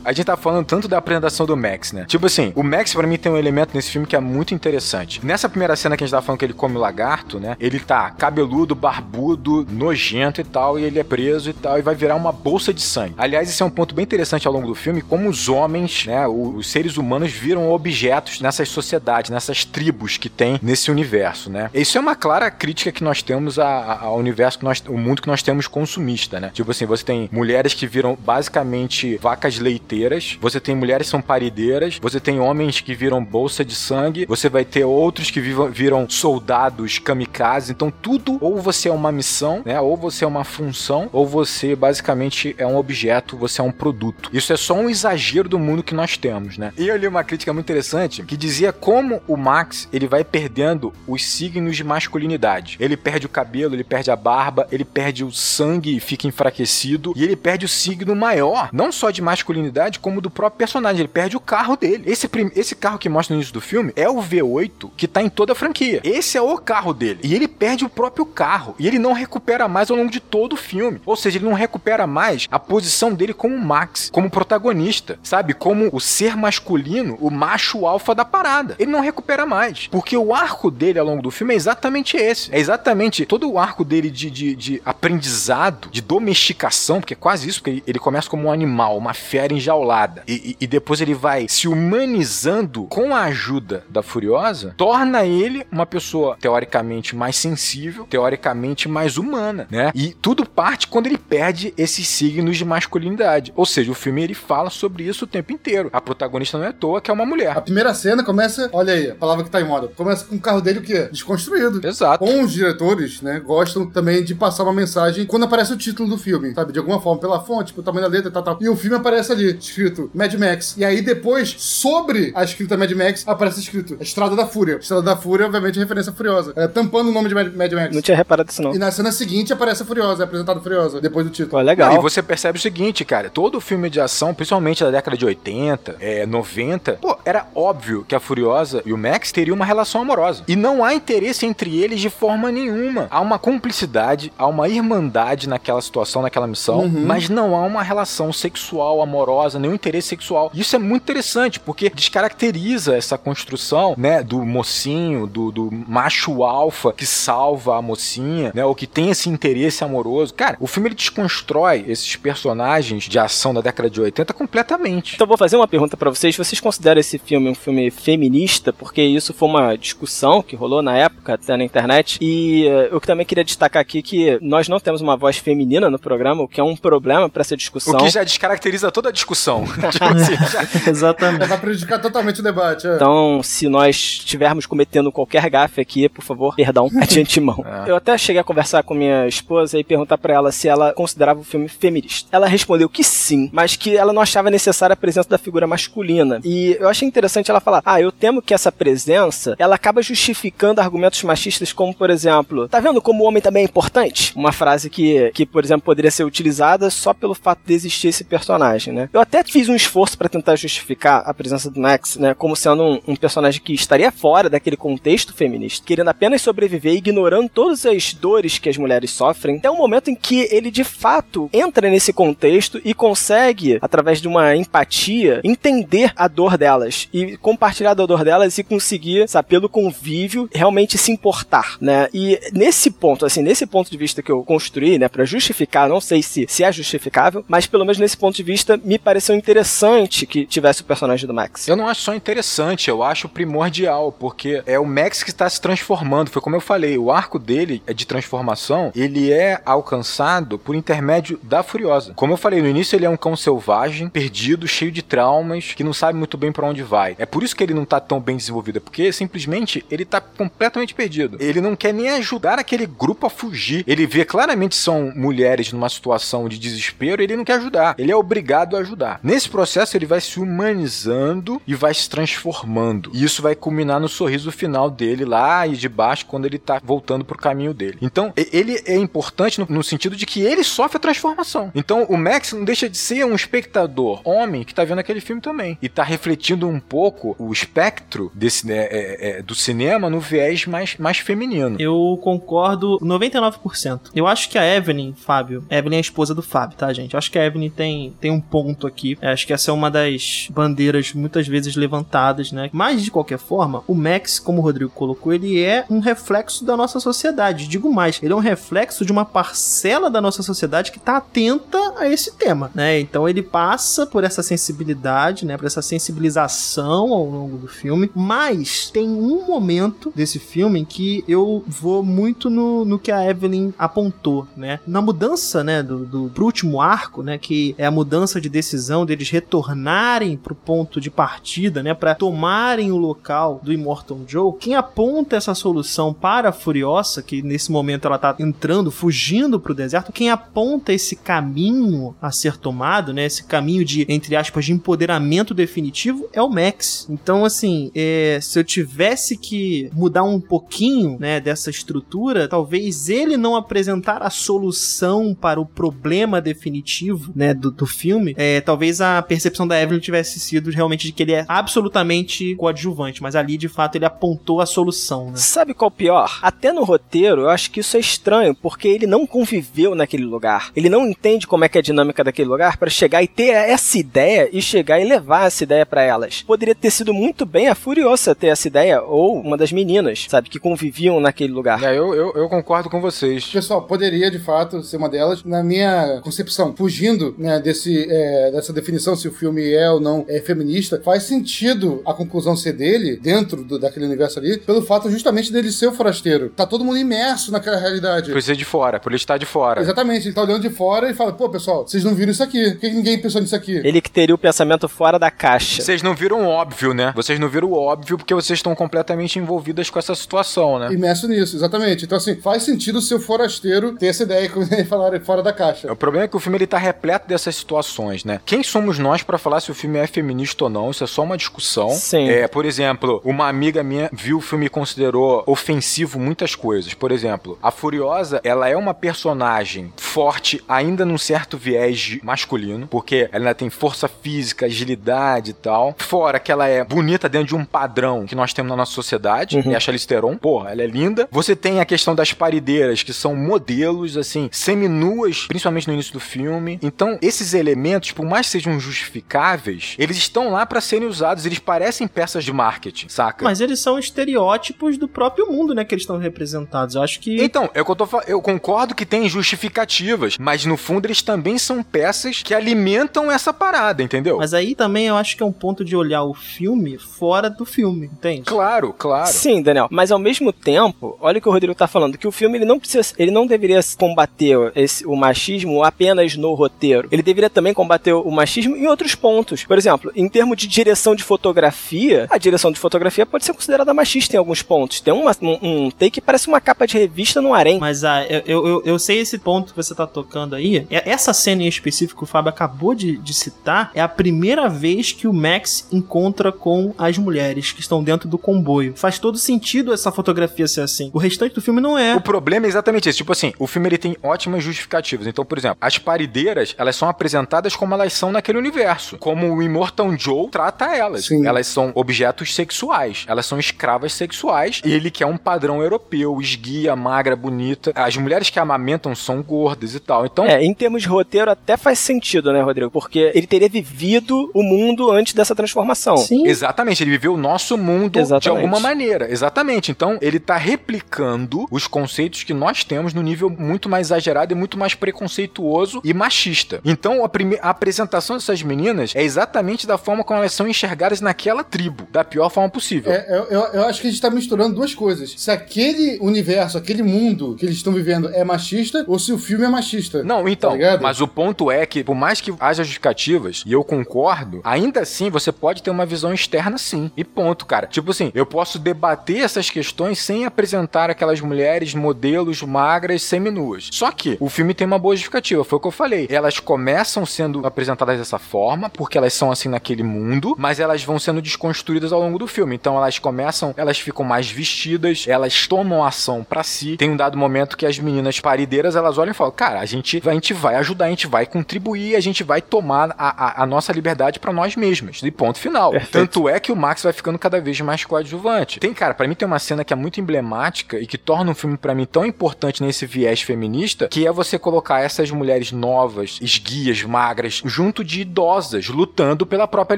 A gente tá falando tanto da apresentação do Max, né? Tipo assim, o Max pra mim tem um elemento nesse filme que é muito interessante. Nessa primeira cena que a gente tava falando que ele come o lagarto, né? Ele tá cabeludo, barbudo, nojento e tal, e ele é preso e tal, e vai virar uma bolsa de sangue. Aliás, esse é um ponto bem interessante ao longo do filme, como os homens, né? Os seres humanos viram objetos nessas sociedades, nessas tribos que tem nesse universo, né? Isso é uma clara crítica que nós temos ao universo que nós, o mundo que nós temos consumista, né? Tipo assim, você tem mulheres que viram basicamente vacas leiteiras, você tem mulheres que são parideiras, você tem homens que viram bolsa de sangue, você vai ter outros que vivam- viram soldados kamikazes, então tudo ou você é uma missão, né? Ou você é uma função, ou você basicamente é um objeto, você é um produto. Isso é só um exagero do mundo que nós temos, né? E eu li uma crítica muito interessante que dizia como o Max ele vai perdendo os signos de masculinidade. Ele perde o cabelo, ele perde a barba, ele perde o sangue e fica enfraquecido, e ele perde o signo maior, não só de masculinidade, masculinidade como do próprio personagem. Ele perde o carro dele. Esse, esse carro que mostra no início do filme é o V8 que tá em toda a franquia. Esse é o carro dele. E ele perde o próprio carro. E ele não recupera mais ao longo de todo o filme. Ou seja, ele não recupera mais a posição dele como Max, como protagonista, sabe? Como o ser masculino, o macho alfa da parada. Ele não recupera mais. Porque o arco dele ao longo do filme é exatamente esse. É exatamente todo o arco dele de, de, de aprendizado, de domesticação, porque é quase isso, porque ele começa como um animal, uma fera enjaulada. E, e, depois ele vai se humanizando com a ajuda da Furiosa, torna ele uma pessoa teoricamente mais sensível, teoricamente mais humana, né? E tudo parte quando ele perde esses signos de masculinidade. Ou seja, o filme ele fala sobre isso o tempo inteiro. A protagonista não é à toa que é uma mulher. A primeira cena começa, olha aí, a palavra que tá em moda, começa com o carro dele o quê? Desconstruído. Exato. Com os diretores, né, gostam também de passar uma mensagem quando aparece o título do filme, sabe? De alguma forma, pela fonte, pelo tamanho da letra, tal, tal. E o filme aparece ali, escrito Mad Max. E aí depois, sobre a escrita Mad Max, aparece escrito Estrada da Fúria. Estrada da Fúria, obviamente, é referência a Furiosa. É, tampando o nome de Mad, Mad Max. Não tinha reparado isso, não. E na cena seguinte aparece a Furiosa, é apresentado Furiosa, depois do título. Pô, legal. E você percebe o seguinte, cara, todo filme de ação, principalmente da década de 80, é, 90, pô, era óbvio que a Furiosa e o Max teriam uma relação amorosa. E não há interesse entre eles de forma nenhuma. Há uma cumplicidade, há uma irmandade naquela situação, naquela missão, Uhum. mas não há uma relação sexual, amorosa, nenhum interesse sexual. Isso é muito interessante, porque descaracteriza essa construção, né, do mocinho, do, do macho alfa que salva a mocinha, né, ou que tem esse interesse amoroso. Cara, o filme ele desconstrói esses personagens de ação da década de 80 completamente. Então vou fazer uma pergunta pra vocês. Vocês consideram esse filme um filme feminista? Porque isso foi uma discussão que rolou na época, até na internet. E eh, eu também queria destacar aqui que nós não temos uma voz feminina no programa, o que é um problema pra essa discussão. O que já descaracteriza toda a discussão. Tipo assim, já- Exatamente. Vai prejudicar totalmente o debate. É. Então, se nós estivermos cometendo qualquer gafe aqui, por favor, perdão de antemão. É. Eu até cheguei a conversar com minha esposa e perguntar pra ela se ela considerava o filme feminista. Ela respondeu que sim, mas que ela não achava necessária a presença da figura masculina. E eu achei interessante ela falar: "Ah, eu temo que essa presença, ela acaba justificando argumentos machistas como, por exemplo, tá vendo como o homem também é importante?" Uma frase que que, por exemplo, poderia ser utilizada só pelo fato de existir esse personagem, né? Eu até fiz um esforço pra tentar justificar a presença do Max, né, como sendo um, um personagem que estaria fora daquele contexto feminista, querendo apenas sobreviver, ignorando todas as dores que as mulheres sofrem, até o momento em que ele de fato entra nesse contexto e consegue, através de uma empatia, entender a dor delas e compartilhar da dor delas e conseguir, sabe, pelo convívio, realmente se importar, né? E nesse ponto, assim, nesse ponto de vista que eu construí, né, para justificar, não sei se, se é justificável, mas pelo menos nesse ponto de vista me pareceu interessante que tivesse o personagem do Max. Eu não acho só interessante, eu acho primordial, porque é o Max que está se transformando. Foi como eu falei, o arco dele é de transformação, ele é alcançado por intermédio da Furiosa. Como eu falei, no início ele é um cão selvagem, perdido, cheio de traumas, que não sabe muito bem para onde vai. É por isso que ele não tá tão bem desenvolvido, é porque simplesmente ele tá completamente perdido. Ele não quer nem ajudar aquele grupo a fugir. Ele vê claramente são mulheres numa situação de desespero, e ele não quer ajudar. Ele é obrigado a ajudar. Nesse processo ele vai se humanizando e vai se transformando. E isso vai culminar no sorriso final dele lá e de baixo quando ele tá voltando pro caminho dele. Então, ele é importante no, no sentido de que ele sofre a transformação. Então, o Max não deixa de ser um espectador homem que tá vendo aquele filme também. E tá refletindo um pouco o espectro desse, né, é- é, do cinema no viés mais, mais feminino. Eu concordo 99%. Eu acho que a Evelyn, Fábio, Evelyn é a esposa do Fábio, tá, gente? Eu acho que a Evelyn tem, tem um ponto aqui. Eu acho que essa é uma das bandeiras muitas vezes levantadas, né? Mas, de qualquer forma, o Max, como o Rodrigo colocou, ele é um reflexo da nossa sociedade. Digo mais, ele é um reflexo de uma parcela da nossa sociedade que tá atenta a esse tema, né? Então ele passa por essa sensibilidade, né? Por essa sensibilização ao longo do filme. Mas tem um momento desse filme em que eu vou muito no, no que a Evelyn apontou, né? Na mudança, né, do, do pro último arco, né, que é a mudança de decisão deles retornarem pro ponto de partida, né, para tomarem o local do Immortal Joe. Quem aponta essa solução para a Furiosa, que nesse momento ela tá entrando, fugindo pro deserto, quem aponta esse caminho a ser tomado, né, esse caminho de entre aspas de empoderamento definitivo é o Max. Então, assim, é, se eu tivesse que mudar um pouquinho, né, dessa estrutura, talvez ele não apresentar a solução para o problema definitivo, né, do, do filme, é, talvez talvez a percepção da Evelyn tivesse sido realmente de que ele é absolutamente coadjuvante, mas ali de fato ele apontou a solução, né? Sabe qual é o pior? Até no roteiro, eu acho que isso é estranho, porque ele não conviveu naquele lugar. Ele não entende como é que é a dinâmica daquele lugar para chegar e ter essa ideia e chegar e levar essa ideia para elas. Poderia ter sido muito bem a Furiosa ter essa ideia, ou uma das meninas, sabe, que conviviam naquele lugar. É, eu, eu, eu concordo com vocês. Pessoal, poderia de fato ser uma delas. Na minha concepção, fugindo né, desse, é, dessa definição se o filme é ou não é feminista, faz sentido a conclusão ser dele, dentro do, daquele universo ali, pelo fato justamente dele ser o forasteiro. Tá todo mundo imerso naquela realidade. Por ser de fora, por ele estar de fora. Exatamente, ele tá olhando de fora e fala, pô, pessoal, vocês não viram isso aqui. Por que ninguém pensou nisso aqui? Ele que teria o pensamento fora da caixa. Vocês não viram o óbvio, né? Vocês não viram o óbvio porque vocês estão completamente envolvidas com essa situação, né? Imerso nisso, exatamente. Então, assim, faz sentido o seu forasteiro ter essa ideia, como eles falaram, fora da caixa. O problema é que o filme ele tá repleto dessas situações, né? Quem somos nós pra falar se o filme é feminista ou não? Isso é só uma discussão. Sim. É, por exemplo, uma amiga minha viu o filme e considerou ofensivo muitas coisas. Por exemplo, a Furiosa, ela é uma personagem forte, ainda num certo viés masculino, porque ela ainda tem força física, agilidade e tal. Fora que ela é bonita dentro de um padrão que nós temos na nossa sociedade, Uhum. é a Charlize Theron. Porra, ela é linda. Você tem a questão das parideiras, que são modelos, assim, seminuas, principalmente no início do filme. Então, esses elementos, por mais sejam justificáveis, eles estão lá pra serem usados. Eles parecem peças de marketing, saca? Mas eles são estereótipos do próprio mundo, né, que eles estão representados. Eu acho que Então, é o que eu, tô, fa- eu concordo que tem justificativas, mas no fundo eles também são peças que alimentam essa parada, entendeu? Mas aí também eu acho que é um ponto de olhar o filme fora do filme, entende? Claro, claro. Sim, Daniel. Mas ao mesmo tempo, olha o que o Rodrigo tá falando, que o filme ele não precisa, ele não deveria combater esse, o machismo apenas no roteiro. Ele deveria também combater o machismo em outros pontos. Por exemplo, em termos de direção de fotografia, a direção de fotografia pode ser considerada machista em alguns pontos. Tem uma- um, um take que parece uma capa de revista no harém. Mas ah, eu, eu, eu- sei esse ponto que você tá tocando aí. É- Essa cena em específico que o Fábio acabou de, de citar é a primeira vez que o Max encontra com as mulheres que estão dentro do comboio. Faz todo sentido essa fotografia ser assim. O restante do filme não é. O problema é exatamente esse. Tipo assim, o filme ele tem ótimas justificativas. Então, por exemplo, as parideiras, elas são apresentadas como elas são naquele universo. Como o Immortal Joe trata elas. Sim. Elas são objetos sexuais. Elas são escravas sexuais. E ele quer um padrão europeu, esguia, magra, bonita. As mulheres que amamentam são gordas e tal. Então, É, em termos de roteiro até faz sentido, né, Rodrigo? Porque ele teria vivido o mundo antes dessa transformação. Sim. Exatamente, ele viveu o nosso mundo de Exatamente. alguma maneira. Exatamente. Então, ele tá replicando os conceitos que nós temos no nível muito mais exagerado e muito mais preconceituoso e machista. Então, a, prime- a apresentação dessas meninas é exatamente da forma como elas são enxergadas naquela tribo, da pior forma possível. É, eu, eu, eu acho que a gente tá misturando duas coisas. Se aquele universo, aquele mundo que eles estão vivendo é machista, ou se o filme é machista. Não, então, Tá mas o ponto é que, por mais que haja justificativas, e eu concordo, ainda assim você pode ter uma visão externa sim. E ponto, cara. Tipo assim, eu posso debater essas questões sem apresentar aquelas mulheres modelos magras seminuas. Só que o filme tem uma boa justificativa, foi o que eu falei. Elas começam sendo apresentadas dessa forma, porque elas são assim naquele mundo, mas elas vão sendo desconstruídas ao longo do filme. Então elas começam, elas ficam mais vestidas, elas tomam ação pra si. Tem um dado momento que as meninas parideiras, elas olham e falam: "Cara, a gente, a gente vai ajudar, a gente vai contribuir, a gente vai tomar a, a, a nossa liberdade pra nós mesmas". E ponto final. Perfeito. Tanto é que o Max vai ficando cada vez mais coadjuvante. Tem, cara, pra mim tem uma cena que é muito emblemática e que torna um filme pra mim tão importante nesse viés feminista, que é você colocar essas mulheres novas, esguias, magras, junto de idosas, lutando pela própria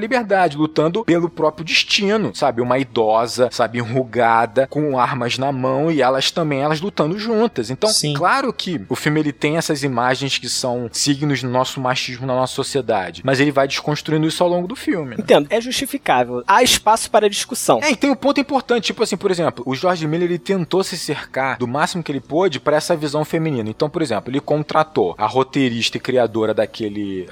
liberdade, lutando pelo próprio destino, sabe? Uma idosa, sabe, enrugada, com armas na mão e elas também, elas lutando juntas. Então, Sim. claro que o filme ele tem essas imagens que são signos do nosso machismo na nossa sociedade, mas ele vai desconstruindo isso ao longo do filme, né? Entendo, é justificável. Há espaço para discussão. É, e tem um ponto importante, tipo assim, por exemplo, o George Miller ele tentou se cercar do máximo que ele pôde para essa visão feminina. Então, por exemplo, ele contratou a roteirista e criadora daquele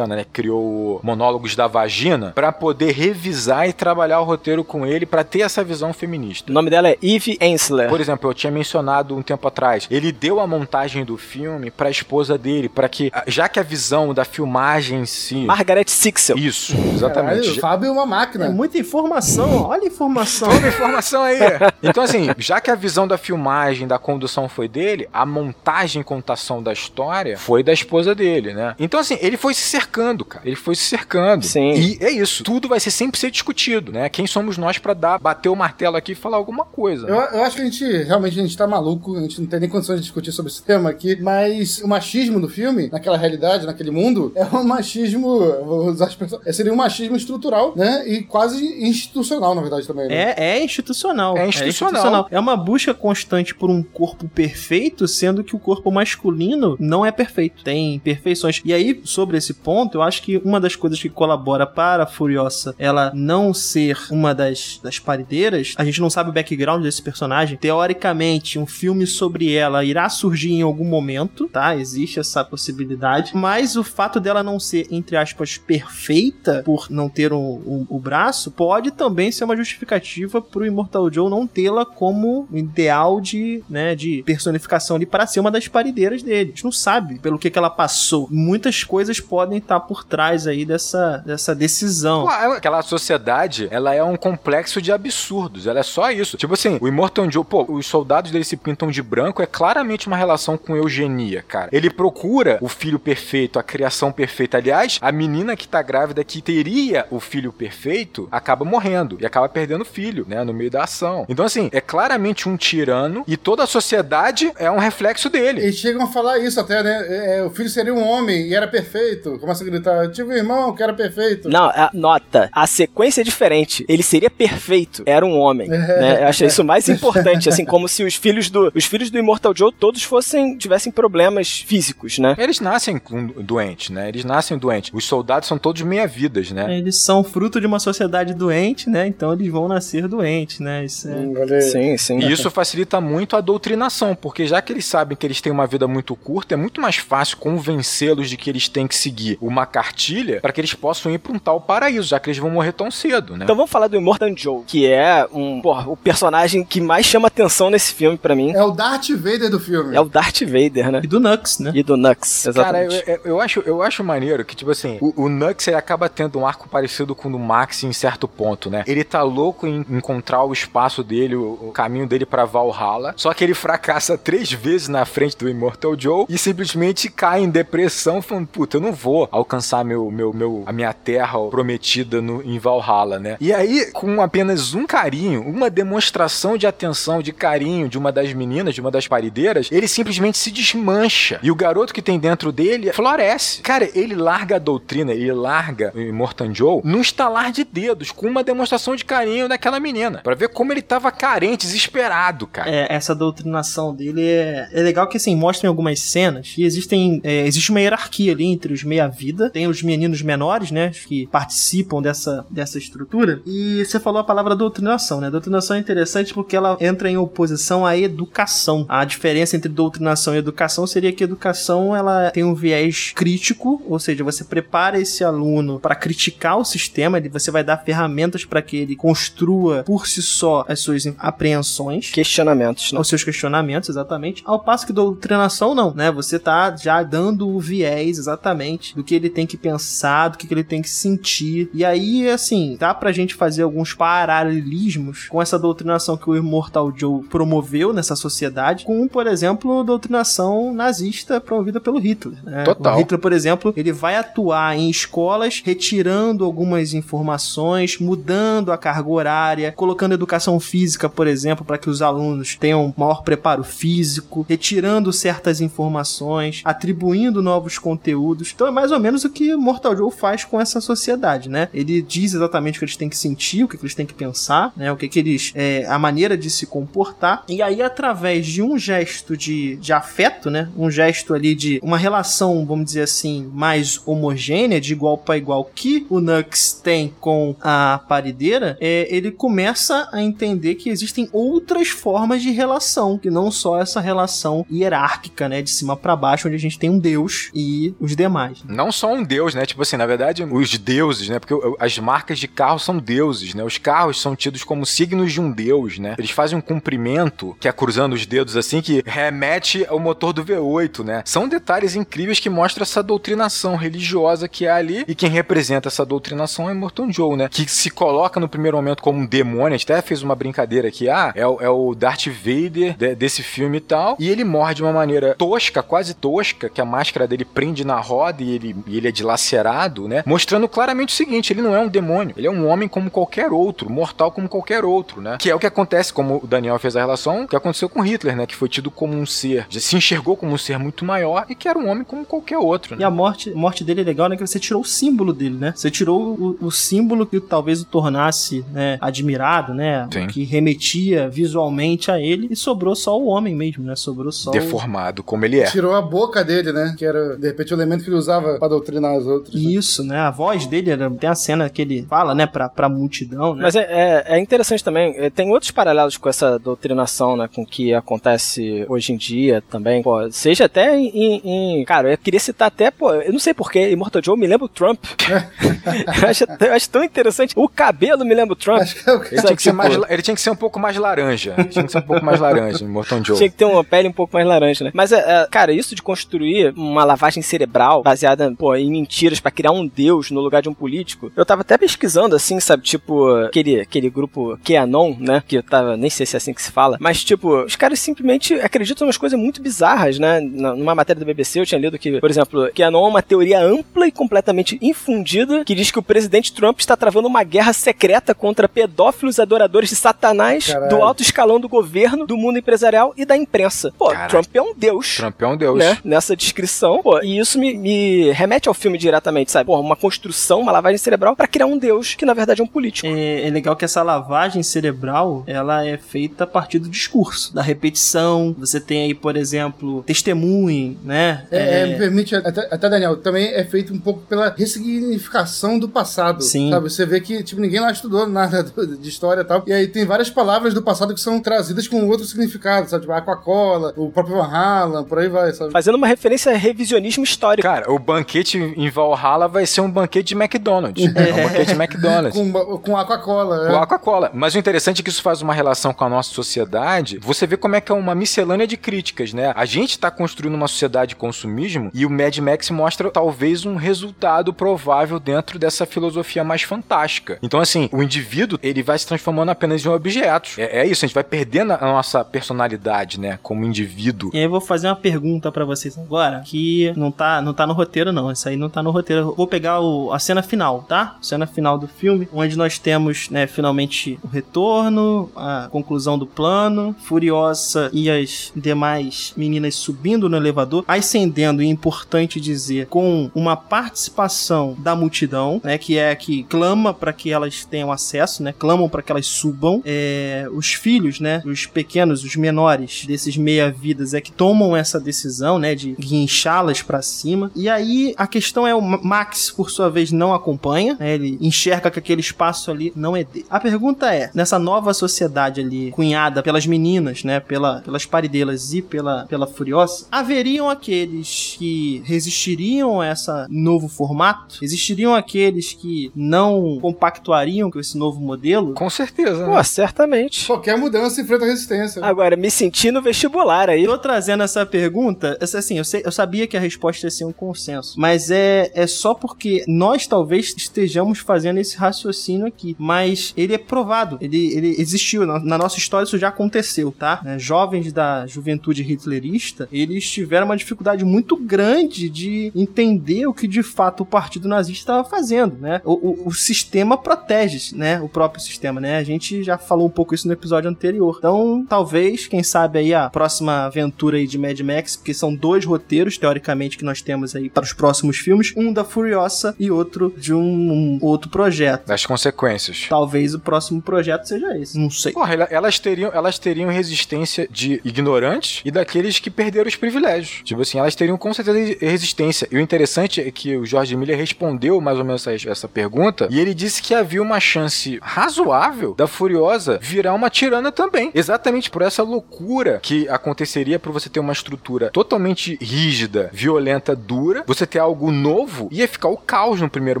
americana, né, criou o Monólogos da Vagina, para poder revisar e trabalhar o roteiro com ele para ter essa visão feminista. O nome dela é Eve Ensler. Por exemplo, eu tinha mencionado um tempo atrás, ele deu a montagem do filme para a esposa dele, para que, já que a visão da filmagem em si, Margaret Sixel. isso, Caralho, exatamente. o Fábio é uma máquina. É muita informação, olha a informação. Toma informação aí. Então, assim, já que a visão da filmagem, da condução foi dele, a montagem e contação da história foi da esposa dele, né? Então, assim, ele foi se cercando cercando, cara. Ele foi se cercando. Sim. E é isso. Tudo vai ser sempre ser discutido, né? Quem somos nós pra dar, bater o martelo aqui e falar alguma coisa. Eu, eu acho que a gente, realmente, a gente tá maluco, a gente não tem nem condições de discutir sobre esse tema aqui, mas o machismo do filme, naquela realidade, naquele mundo, é um machismo, vou usar as pessoas, é, seria um machismo estrutural, né, e quase institucional, na verdade, também, né? É, é institucional. É institucional. É uma busca constante por um corpo perfeito, sendo que o corpo masculino não é perfeito. Tem imperfeições. E aí, sobre esse ponto, eu acho que uma das coisas que colabora para a Furiosa ela não ser uma das, das parideiras, a gente não sabe o background desse personagem. Teoricamente, um filme sobre ela irá surgir em algum momento, tá? Existe essa possibilidade. Mas o fato dela não ser, entre aspas, perfeita por não ter o um, um braço, pode também ser uma justificativa pro Immortal Joe não tê-la como ideal de, né, de personificação ali para ser uma das parideiras dele. A gente não sabe pelo que, que ela passou. Muitas coisas podem estar por trás aí dessa, dessa decisão. Pô, Aquela sociedade, ela é um complexo de absurdos. Ela é só isso. Tipo assim, o Immortal Joe, pô, os soldados dele se pintam de branco é claramente uma relação com eugenia, cara. Ele procura o filho perfeito, a criação perfeita. Aliás, a menina que tá grávida que teria o filho perfeito acaba morrendo e acaba perdendo o filho, né, no meio da ação. Então assim, é claramente um tirano e toda a sociedade é um reflexo dele. Eles chegam a falar isso até, né? É, é, o filho seria um homem e era perfeito. Começa a gritar, eu tive um irmão que era perfeito. Não, a, nota, a sequência é diferente. Ele seria perfeito, era um homem. É, né? Eu achei isso mais importante, assim, como se os filhos do os filhos do Immortal Joe todos fossem tivessem problemas físicos, né? Eles nascem doentes, né? Eles nascem doentes. Os soldados são todos meia-vidas, né? Eles são fruto de uma sociedade doente, né? Então eles vão nascer doentes, né? Isso é... hum, sim, sim. E isso facilita muito a doutrinação, porque já que eles sabem que eles têm uma vida muito curta, é muito mais fácil convencê-los de que eles têm que seguir uma cartilha para que eles possam ir para um tal paraíso, já que eles vão morrer tão cedo, né? Então vamos falar do Immortal Joe, que é um, porra, o personagem que mais chama atenção nesse filme para mim. É o Darth Vader do filme. É o Darth Vader, né? E do Nux, né? E do Nux, exatamente. Cara, eu, eu, acho, eu acho maneiro que, tipo assim, o, o Nux ele acaba tendo um arco parecido com o do Max em certo ponto, né? Ele tá louco em encontrar o espaço dele, o, o caminho dele para Valhalla, só que ele fracassa três vezes na frente do Immortal Joe e simplesmente cai em depressão, falando, puta, eu não vou alcançar meu, meu, meu, a minha terra prometida no, em Valhalla, né? E aí, com apenas um carinho, uma demonstração de atenção, de carinho de uma das meninas, de uma das parideiras, ele simplesmente se desmancha. E o garoto que tem dentro dele floresce. Cara, ele larga a doutrina, ele larga o Immortal Joe num estalar de dedos, com uma demonstração de carinho daquela menina. para ver como ele tava carente, desesperado, cara. É, essa doutrinação dele é, é legal que, assim, mostra em algumas cenas que existem, é, existe uma hierarquia ali entre os meia-vida. Tem os meninos menores, né, que participam dessa, dessa estrutura. E você falou a palavra doutrinação, né? Doutrinação é interessante porque ela entra em oposição à educação. A diferença entre doutrinação e educação seria que a educação ela tem um viés crítico, ou seja, você prepara esse aluno para criticar o sistema, você vai dar ferramentas para que ele construa por si só as suas apreensões, questionamentos, né? os seus questionamentos, exatamente. Ao passo que doutrinação não, né? Você tá já dando o viés exatamente do que ele tem que pensar, do que ele tem que sentir. E aí, assim, dá pra gente fazer alguns paralelismos com essa doutrinação que o Immortal Joe promoveu nessa sociedade, com, por exemplo, doutrinação nazista promovida pelo Hitler. Né? Total. O Hitler, por exemplo, ele vai atuar em escolas retirando algumas informações, mudando a carga horária, colocando educação física, por exemplo, para que os alunos tenham maior preparo físico, retirando certas informações, atribuindo novos conteúdos. Então é mais ou menos o que Mortal Joe faz com essa sociedade, né? Ele diz exatamente o que eles têm que sentir, o que eles têm que pensar, né? O que, que eles. É, a maneira de se comportar. E aí, através de um gesto de, de afeto, né? Um gesto ali de uma relação, vamos dizer assim, mais homogênea, de igual para igual, que o Nux tem com a parideira, é, ele começa a entender que existem outras formas de relação, que não só essa relação hierárquica, né? De cima para baixo, onde a gente tem um deus e os demais. Não só um deus, né? Tipo assim, na verdade, os deuses, né? Porque as marcas de carro são deuses, né? Os carros são tidos como signos de um deus, né? Eles fazem um cumprimento, que é cruzando os dedos assim, que remete ao motor do V8, né? São detalhes incríveis que mostram essa doutrinação religiosa que é ali, e quem representa essa doutrinação é Morton Joe, né? Que se coloca no primeiro momento como um demônio, a gente até fez uma brincadeira aqui, ah, é, é o Darth Vader de, desse filme e tal, e ele morre de uma maneira tosca, quase tosca, que a máscara dele prende na roda e ele e, e ele é dilacerado, né? Mostrando claramente o seguinte: ele não é um demônio, ele é um homem como qualquer outro, mortal como qualquer outro, né? Que é o que acontece, como o Daniel fez a relação, que aconteceu com Hitler, né? Que foi tido como um ser, se enxergou como um ser muito maior e que era um homem como qualquer outro. Né? E a morte, morte dele é legal, né? Que você tirou o símbolo dele, né? Você tirou o, o símbolo que talvez o tornasse, né? Admirado, né? Sim. Que remetia visualmente a ele e sobrou só o homem mesmo, né? Sobrou só o... Deformado como ele é. Tirou a boca dele, né? Que era, de repente, o elemento que ele usava pra doutrinar os outros. né? Isso, né? A voz dele era, tem a cena que ele fala, né, pra, pra multidão, né? Mas é, é, é interessante também, é, tem outros paralelos com essa doutrinação, né, com o que acontece hoje em dia também, pô, seja até em, em- Cara, eu queria citar até, pô, eu não sei porquê, Immortal Joe me lembra o Trump. eu, acho, eu acho tão interessante. O cabelo me lembra o Trump. É o que Ele tinha, que ser mais, ele tinha que ser um pouco mais laranja. Ele tinha que ser um pouco mais laranja, Morton Joe. Tinha que ter uma pele um pouco mais laranja, né? Mas, é, é, cara, isso de construir uma lavagem cerebral baseada, pô, em mentiras pra criar um deus no lugar de um político, eu tava até pesquisando, assim, sabe? Tipo, aquele, aquele grupo QAnon, né? Que eu tava, nem sei se é assim que se fala, mas, tipo, os caras simplesmente acreditam em umas coisas muito bizarras, né? Numa matéria da BBC eu tinha lido que, por exemplo, QAnon é uma teoria ampla e completamente infundida que diz que o presidente Trump está travando uma guerra secreta contra pedófilos adoradores de Satanás Caralho. do alto escalão do governo, do mundo empresarial e da imprensa. Pô, Caralho. Trump é um deus. Trump é um deus. Né? Nessa descrição, pô, e isso me, me remete ao filme diretamente, sabe? Pô, uma construção, uma lavagem cerebral pra criar um deus que na verdade é um político. É, é legal que essa lavagem cerebral ela é feita a partir do discurso, da repetição. Você tem aí, por exemplo, testemunho, né? É, é, me permite, até, até, Daniel, também é feito um pouco pela ressignificação do passado. Sim. Sabe? Você vê que, tipo, ninguém lá estudou nada de história e tal. E aí tem várias palavras do passado que são trazidas com outro significado, sabe? Tipo, Aquacola, o próprio Van Halen, por aí vai, sabe? Fazendo uma referência a revisionismo histórico. Cara, o banquete em Valhalla vai ser um banquete de McDonald's. É um banquete de McDonald's. Com, com. Com é. a Coca-Cola. Mas o interessante é que isso faz uma relação com a nossa sociedade. Você vê como é que é uma miscelânea de críticas, né? A gente tá construindo uma sociedade de consumismo e o Mad Max mostra talvez um resultado provável dentro dessa filosofia mais fantástica. Então, assim, o indivíduo, ele vai se transformando apenas em objetos. É, é isso, a gente vai perdendo a nossa personalidade, né? Como indivíduo. E aí eu vou fazer uma pergunta pra vocês agora, que não tá, não tá no roteiro não, isso aí não tá no roteiro. Eu vou pegar o- a cena final, tá? Cena final do filme, onde nós temos, né, finalmente o retorno, a conclusão do plano, Furiosa e as demais meninas subindo no elevador, ascendendo, e é importante dizer, com uma participação da multidão, né, que é que clama para que elas tenham acesso, né, clamam para que elas subam. É, os filhos, né, os pequenos, os menores desses meia-vidas é que tomam essa decisão, né, de guinchá-las para cima. E aí a questão é o Ma- Max, por sua vez, não acompanha, né, ele enxerga que aquele espaço ali não é dele. A pergunta é, nessa nova sociedade ali, cunhada pelas meninas, né, pela, pelas paridelas e pela, pela Furiosa, haveriam aqueles que resistiriam a esse novo formato? Existiriam aqueles que não compactuariam com esse novo modelo? Com certeza, né? Pô, certamente. Qualquer mudança enfrenta resistência. Agora, me senti no vestibular aí. Tô trazendo essa pergunta, assim, eu, sei- eu sabia que a resposta ia ser um consenso, mas é, é só porque nós talvez estejamos fazendo esse raciocínio aqui, mas ele é provado, ele, ele existiu, na, na nossa história isso já aconteceu, tá? Né, Jovens da juventude hitlerista, eles tiveram uma dificuldade muito grande de entender o que de fato o partido nazista estava fazendo, né? O, o, o sistema protege, né? O próprio sistema, né? A gente já falou um pouco isso no episódio anterior. Então, talvez, quem sabe aí a próxima aventura aí de Mad Max, porque são dois roteiros, teoricamente, que nós temos aí para os próximos filmes, um da Furiosa e outro de um, um outro projeto. Das consequências. Talvez o próximo projeto seja esse. Não sei. Porra, ela- elas teriam, elas teriam resistência de ignorantes e daqueles que perderam os privilégios. Tipo assim, elas teriam com certeza resistência. E o interessante é que o Jorge Miller respondeu mais ou menos essa, essa pergunta e ele disse que havia uma chance razoável da Furiosa virar uma tirana também. Exatamente por essa loucura que aconteceria por você ter uma estrutura totalmente rígida, violenta, dura, você ter algo novo, ia ficar o caos no primeiro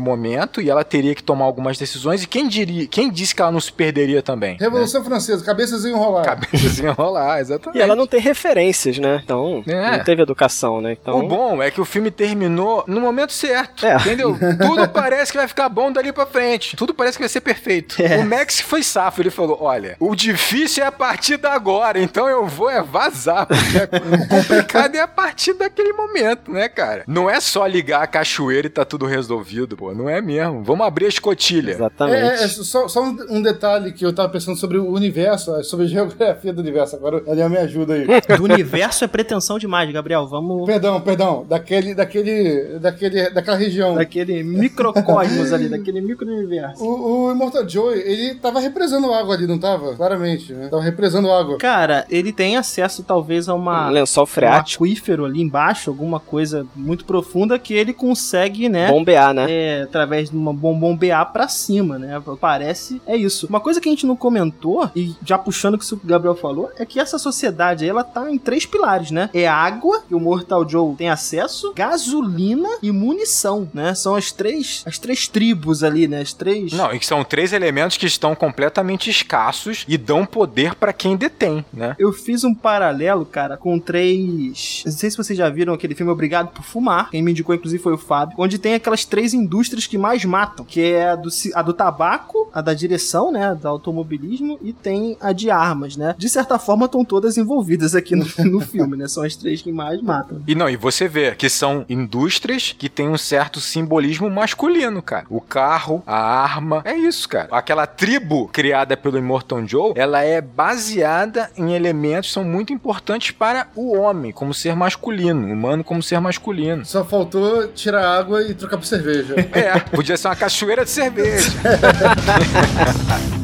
momento e ela teria que tomar algumas decisões. E quem diria, quem disse que ela não se perderia também? né? Revolução Francesa, cabeças enrolar. cabeças enrolar, exatamente. E ela não tem referências, né? Então, É. não teve educação, né? Então, O bom é que o filme terminou no momento certo. É. Entendeu? Tudo parece que vai ficar bom dali pra frente. Tudo parece que vai ser perfeito. É. O Max foi safo. Ele falou: olha, o difícil é a partir da agora, então eu vou é vazar. Porque o complicado é a partir daquele momento, né, cara? Não é só só ligar a cachoeira e tá tudo resolvido, pô. Não é mesmo. Vamos abrir a escotilha. Exatamente. É, é, só, só um, um detalhe que eu tava pensando sobre o universo, sobre a geografia do universo. Agora a me ajuda aí. Do universo é pretensão demais, Gabriel. Vamos. Perdão, perdão. Daquele, daquele, daquele, daquela região. Daquele microcosmos ali, daquele micro-universo. O, o Immortal Joe, ele tava represando água ali, não tava? Claramente, né? Tava represando água. Cara, ele tem acesso talvez a uma. Um lençol um freático. aquífero ali embaixo, alguma coisa muito profunda que ele consegue, né? Bombear, né? É, através de uma bom bombear pra cima, né? Parece é isso. Uma coisa que a gente não comentou, e já puxando o que o Gabriel falou, é que essa sociedade aí, ela tá em três pilares, né? É água, que o Mortal Joe tem acesso, gasolina e munição, né? São as três, as três tribos ali, né? As três. Não, e que são três elementos que estão completamente escassos e dão poder pra quem detém, né? Eu fiz um paralelo, cara, com três. Não sei se vocês já viram aquele filme Obrigado por Fumar. Quem me indicou, inclusive, foi o Fábio. Onde tem aquelas três indústrias que mais matam: que é a do, a do tabaco, a da direção, né? Do automobilismo, e tem a de armas, né? De certa forma, estão todas envolvidas aqui no, no filme, né? São as três que mais matam. E não, e você vê que são indústrias que têm um certo simbolismo masculino, cara. O carro, a arma, é isso, cara. Aquela tribo criada pelo Immortal Joe, ela é baseada em elementos que são muito importantes para o homem, como ser masculino, o humano como ser masculino. Só faltou tirar água e trocar por cerveja. É, podia ser uma cachoeira de cerveja.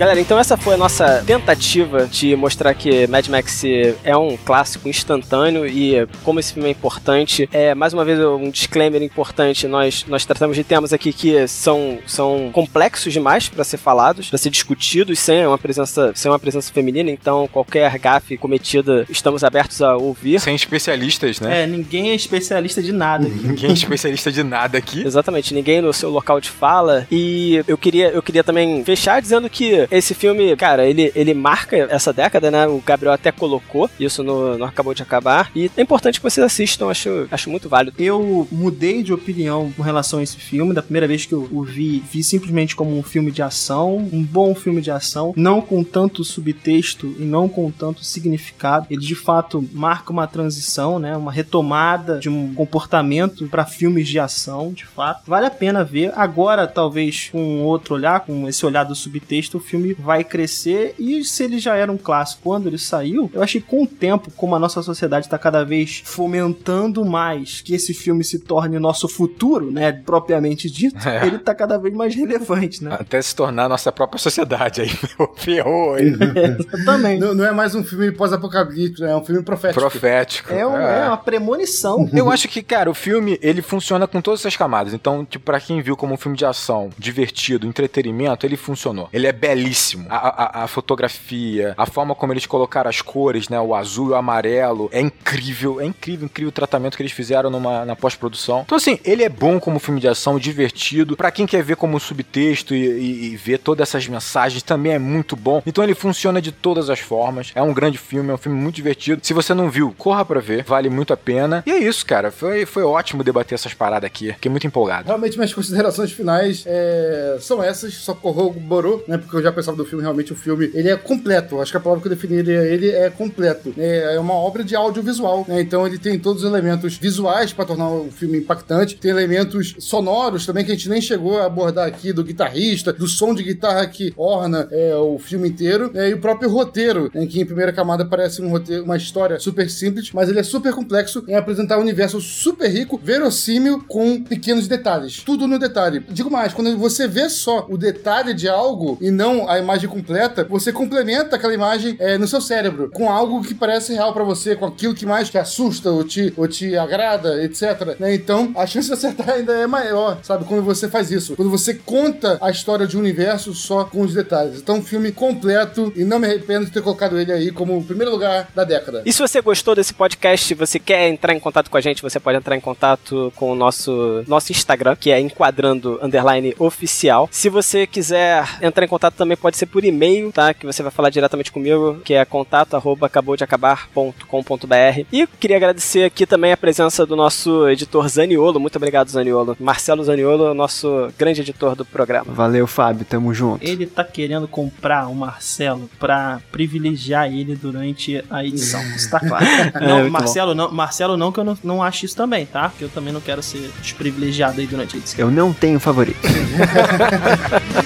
Galera, então essa foi a nossa tentativa de mostrar que Mad Max é um clássico instantâneo e como esse filme é importante. É, mais uma vez, um disclaimer importante: nós, nós tratamos de temas aqui que são, são complexos demais para ser falados, para ser discutidos sem uma presença, sem uma presença feminina. Então, qualquer gafe cometida, estamos abertos a ouvir. Sem especialistas, né? É, ninguém é especialista de nada aqui. Ninguém é especialista de nada aqui. Exatamente, ninguém no seu local de fala. E eu queria, eu queria também fechar dizendo que esse filme, cara, ele, ele marca essa década, né? O Gabriel até colocou isso no, no Acabou de Acabar. E é importante que vocês assistam, acho, acho muito válido. Eu mudei de opinião com relação a esse filme. Da primeira vez que eu o vi, vi simplesmente como um filme de ação, um bom filme de ação, não com tanto subtexto e não com tanto significado. Ele de fato marca uma transição, né? Uma retomada de um comportamento para filmes de ação, de fato. Vale a pena ver. Agora, talvez com outro olhar, com esse olhar do subtexto, o filme vai crescer. E se ele já era um clássico quando ele saiu, eu achei que com o tempo, como a nossa sociedade está cada vez fomentando mais que esse filme se torne nosso futuro, né? Propriamente dito, É. ele tá cada vez mais relevante, né? Até se tornar a nossa própria sociedade aí. meu, Ferrou aí. Também. não, não é mais um filme pós-apocalíptico, é um filme profético. Profético. É, um- é uma premonição. Eu acho que, cara, o filme, ele funciona com todas essas camadas. Então, tipo, pra quem viu como um filme de ação, divertido, entretenimento, ele funcionou. Ele é belíssimo. A, a- a fotografia, a forma como eles colocaram as cores, né? O azul e o amarelo. É incrível, é incrível, incrível o tratamento que eles fizeram numa, na pós-produção. Então, assim, ele é bom como filme de ação, divertido. Pra quem quer ver como subtexto e, e- e ver todas essas mensagens, também é muito bom. Então, ele funciona de todas as formas. É um grande filme, é um filme muito divertido. Se você não viu, corra pra ver, vale muito a pena. E é isso, cara. Foi, foi ótimo debater essas paradas aqui. Fiquei muito empolgado. Realmente, minhas considerações finais é, são essas, só corroborou, né? Porque eu já pensava do filme, realmente o filme, ele é completo. Acho que a palavra que eu definiria ele é completo. É, é uma obra de audiovisual, né? Então ele tem todos os elementos visuais para tornar o filme impactante, tem elementos sonoros também que a gente nem chegou a abordar aqui, do guitarrista, do som de guitarra que orna é, o filme inteiro, né? e o próprio roteiro, né? que em primeira camada parece um roteiro, uma história super simples, mas ele é super complexo em apresentar um universo super rico, verossímil, com pequenos detalhes. Tudo no detalhe. Digo mais, quando você vê só o detalhe de algo e não a imagem completa, você complementa aquela imagem é, no seu cérebro com algo que parece real pra você, com aquilo que mais te assusta ou te, ou te agrada, etc. né? Então, a chance de acertar ainda é maior, sabe? Quando você faz isso. Quando você conta a história de um universo só com os detalhes. Então, um filme completo e não me arrependo de ter colocado ele aí como o primeiro lugar da década. E se você gostou desse podcast, você quer entrar em contato com a gente, você pode entrar em contato com o nosso, nosso Instagram, que é enquadrando underline oficial. Se você quiser entrar em contato também também pode ser por e-mail, tá? Que você vai falar diretamente comigo, que é contato arroba acabou de acabar.com.br. E queria agradecer aqui também a presença do nosso editor Zaniolo. Muito obrigado, Zaniolo. Marcelo Zaniolo, nosso grande editor do programa. Valeu, Fábio. Tamo junto. Ele tá querendo comprar o Marcelo pra privilegiar ele durante a edição. Isso tá claro. Não, muito Marcelo, não, Marcelo não, que eu não, não acho isso também, tá? Que eu também não quero ser desprivilegiado aí durante a edição. Eu não tenho favorito.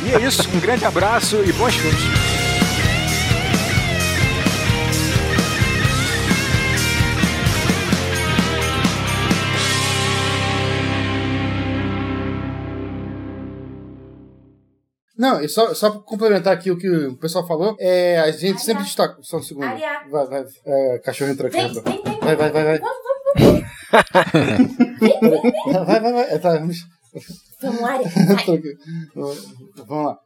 E é isso, um grande abraço e bons filmes. Não, e só, só pra complementar aqui o que o pessoal falou, é, a gente sempre destaca. Só um segundo. Ariá. Vai, vai. É, cachorro entrou aqui. Vem, vem, vem. Vai, vai, vai, vai. Vai, vai, vai. É, tá, vamos. Aqui. Vamos lá.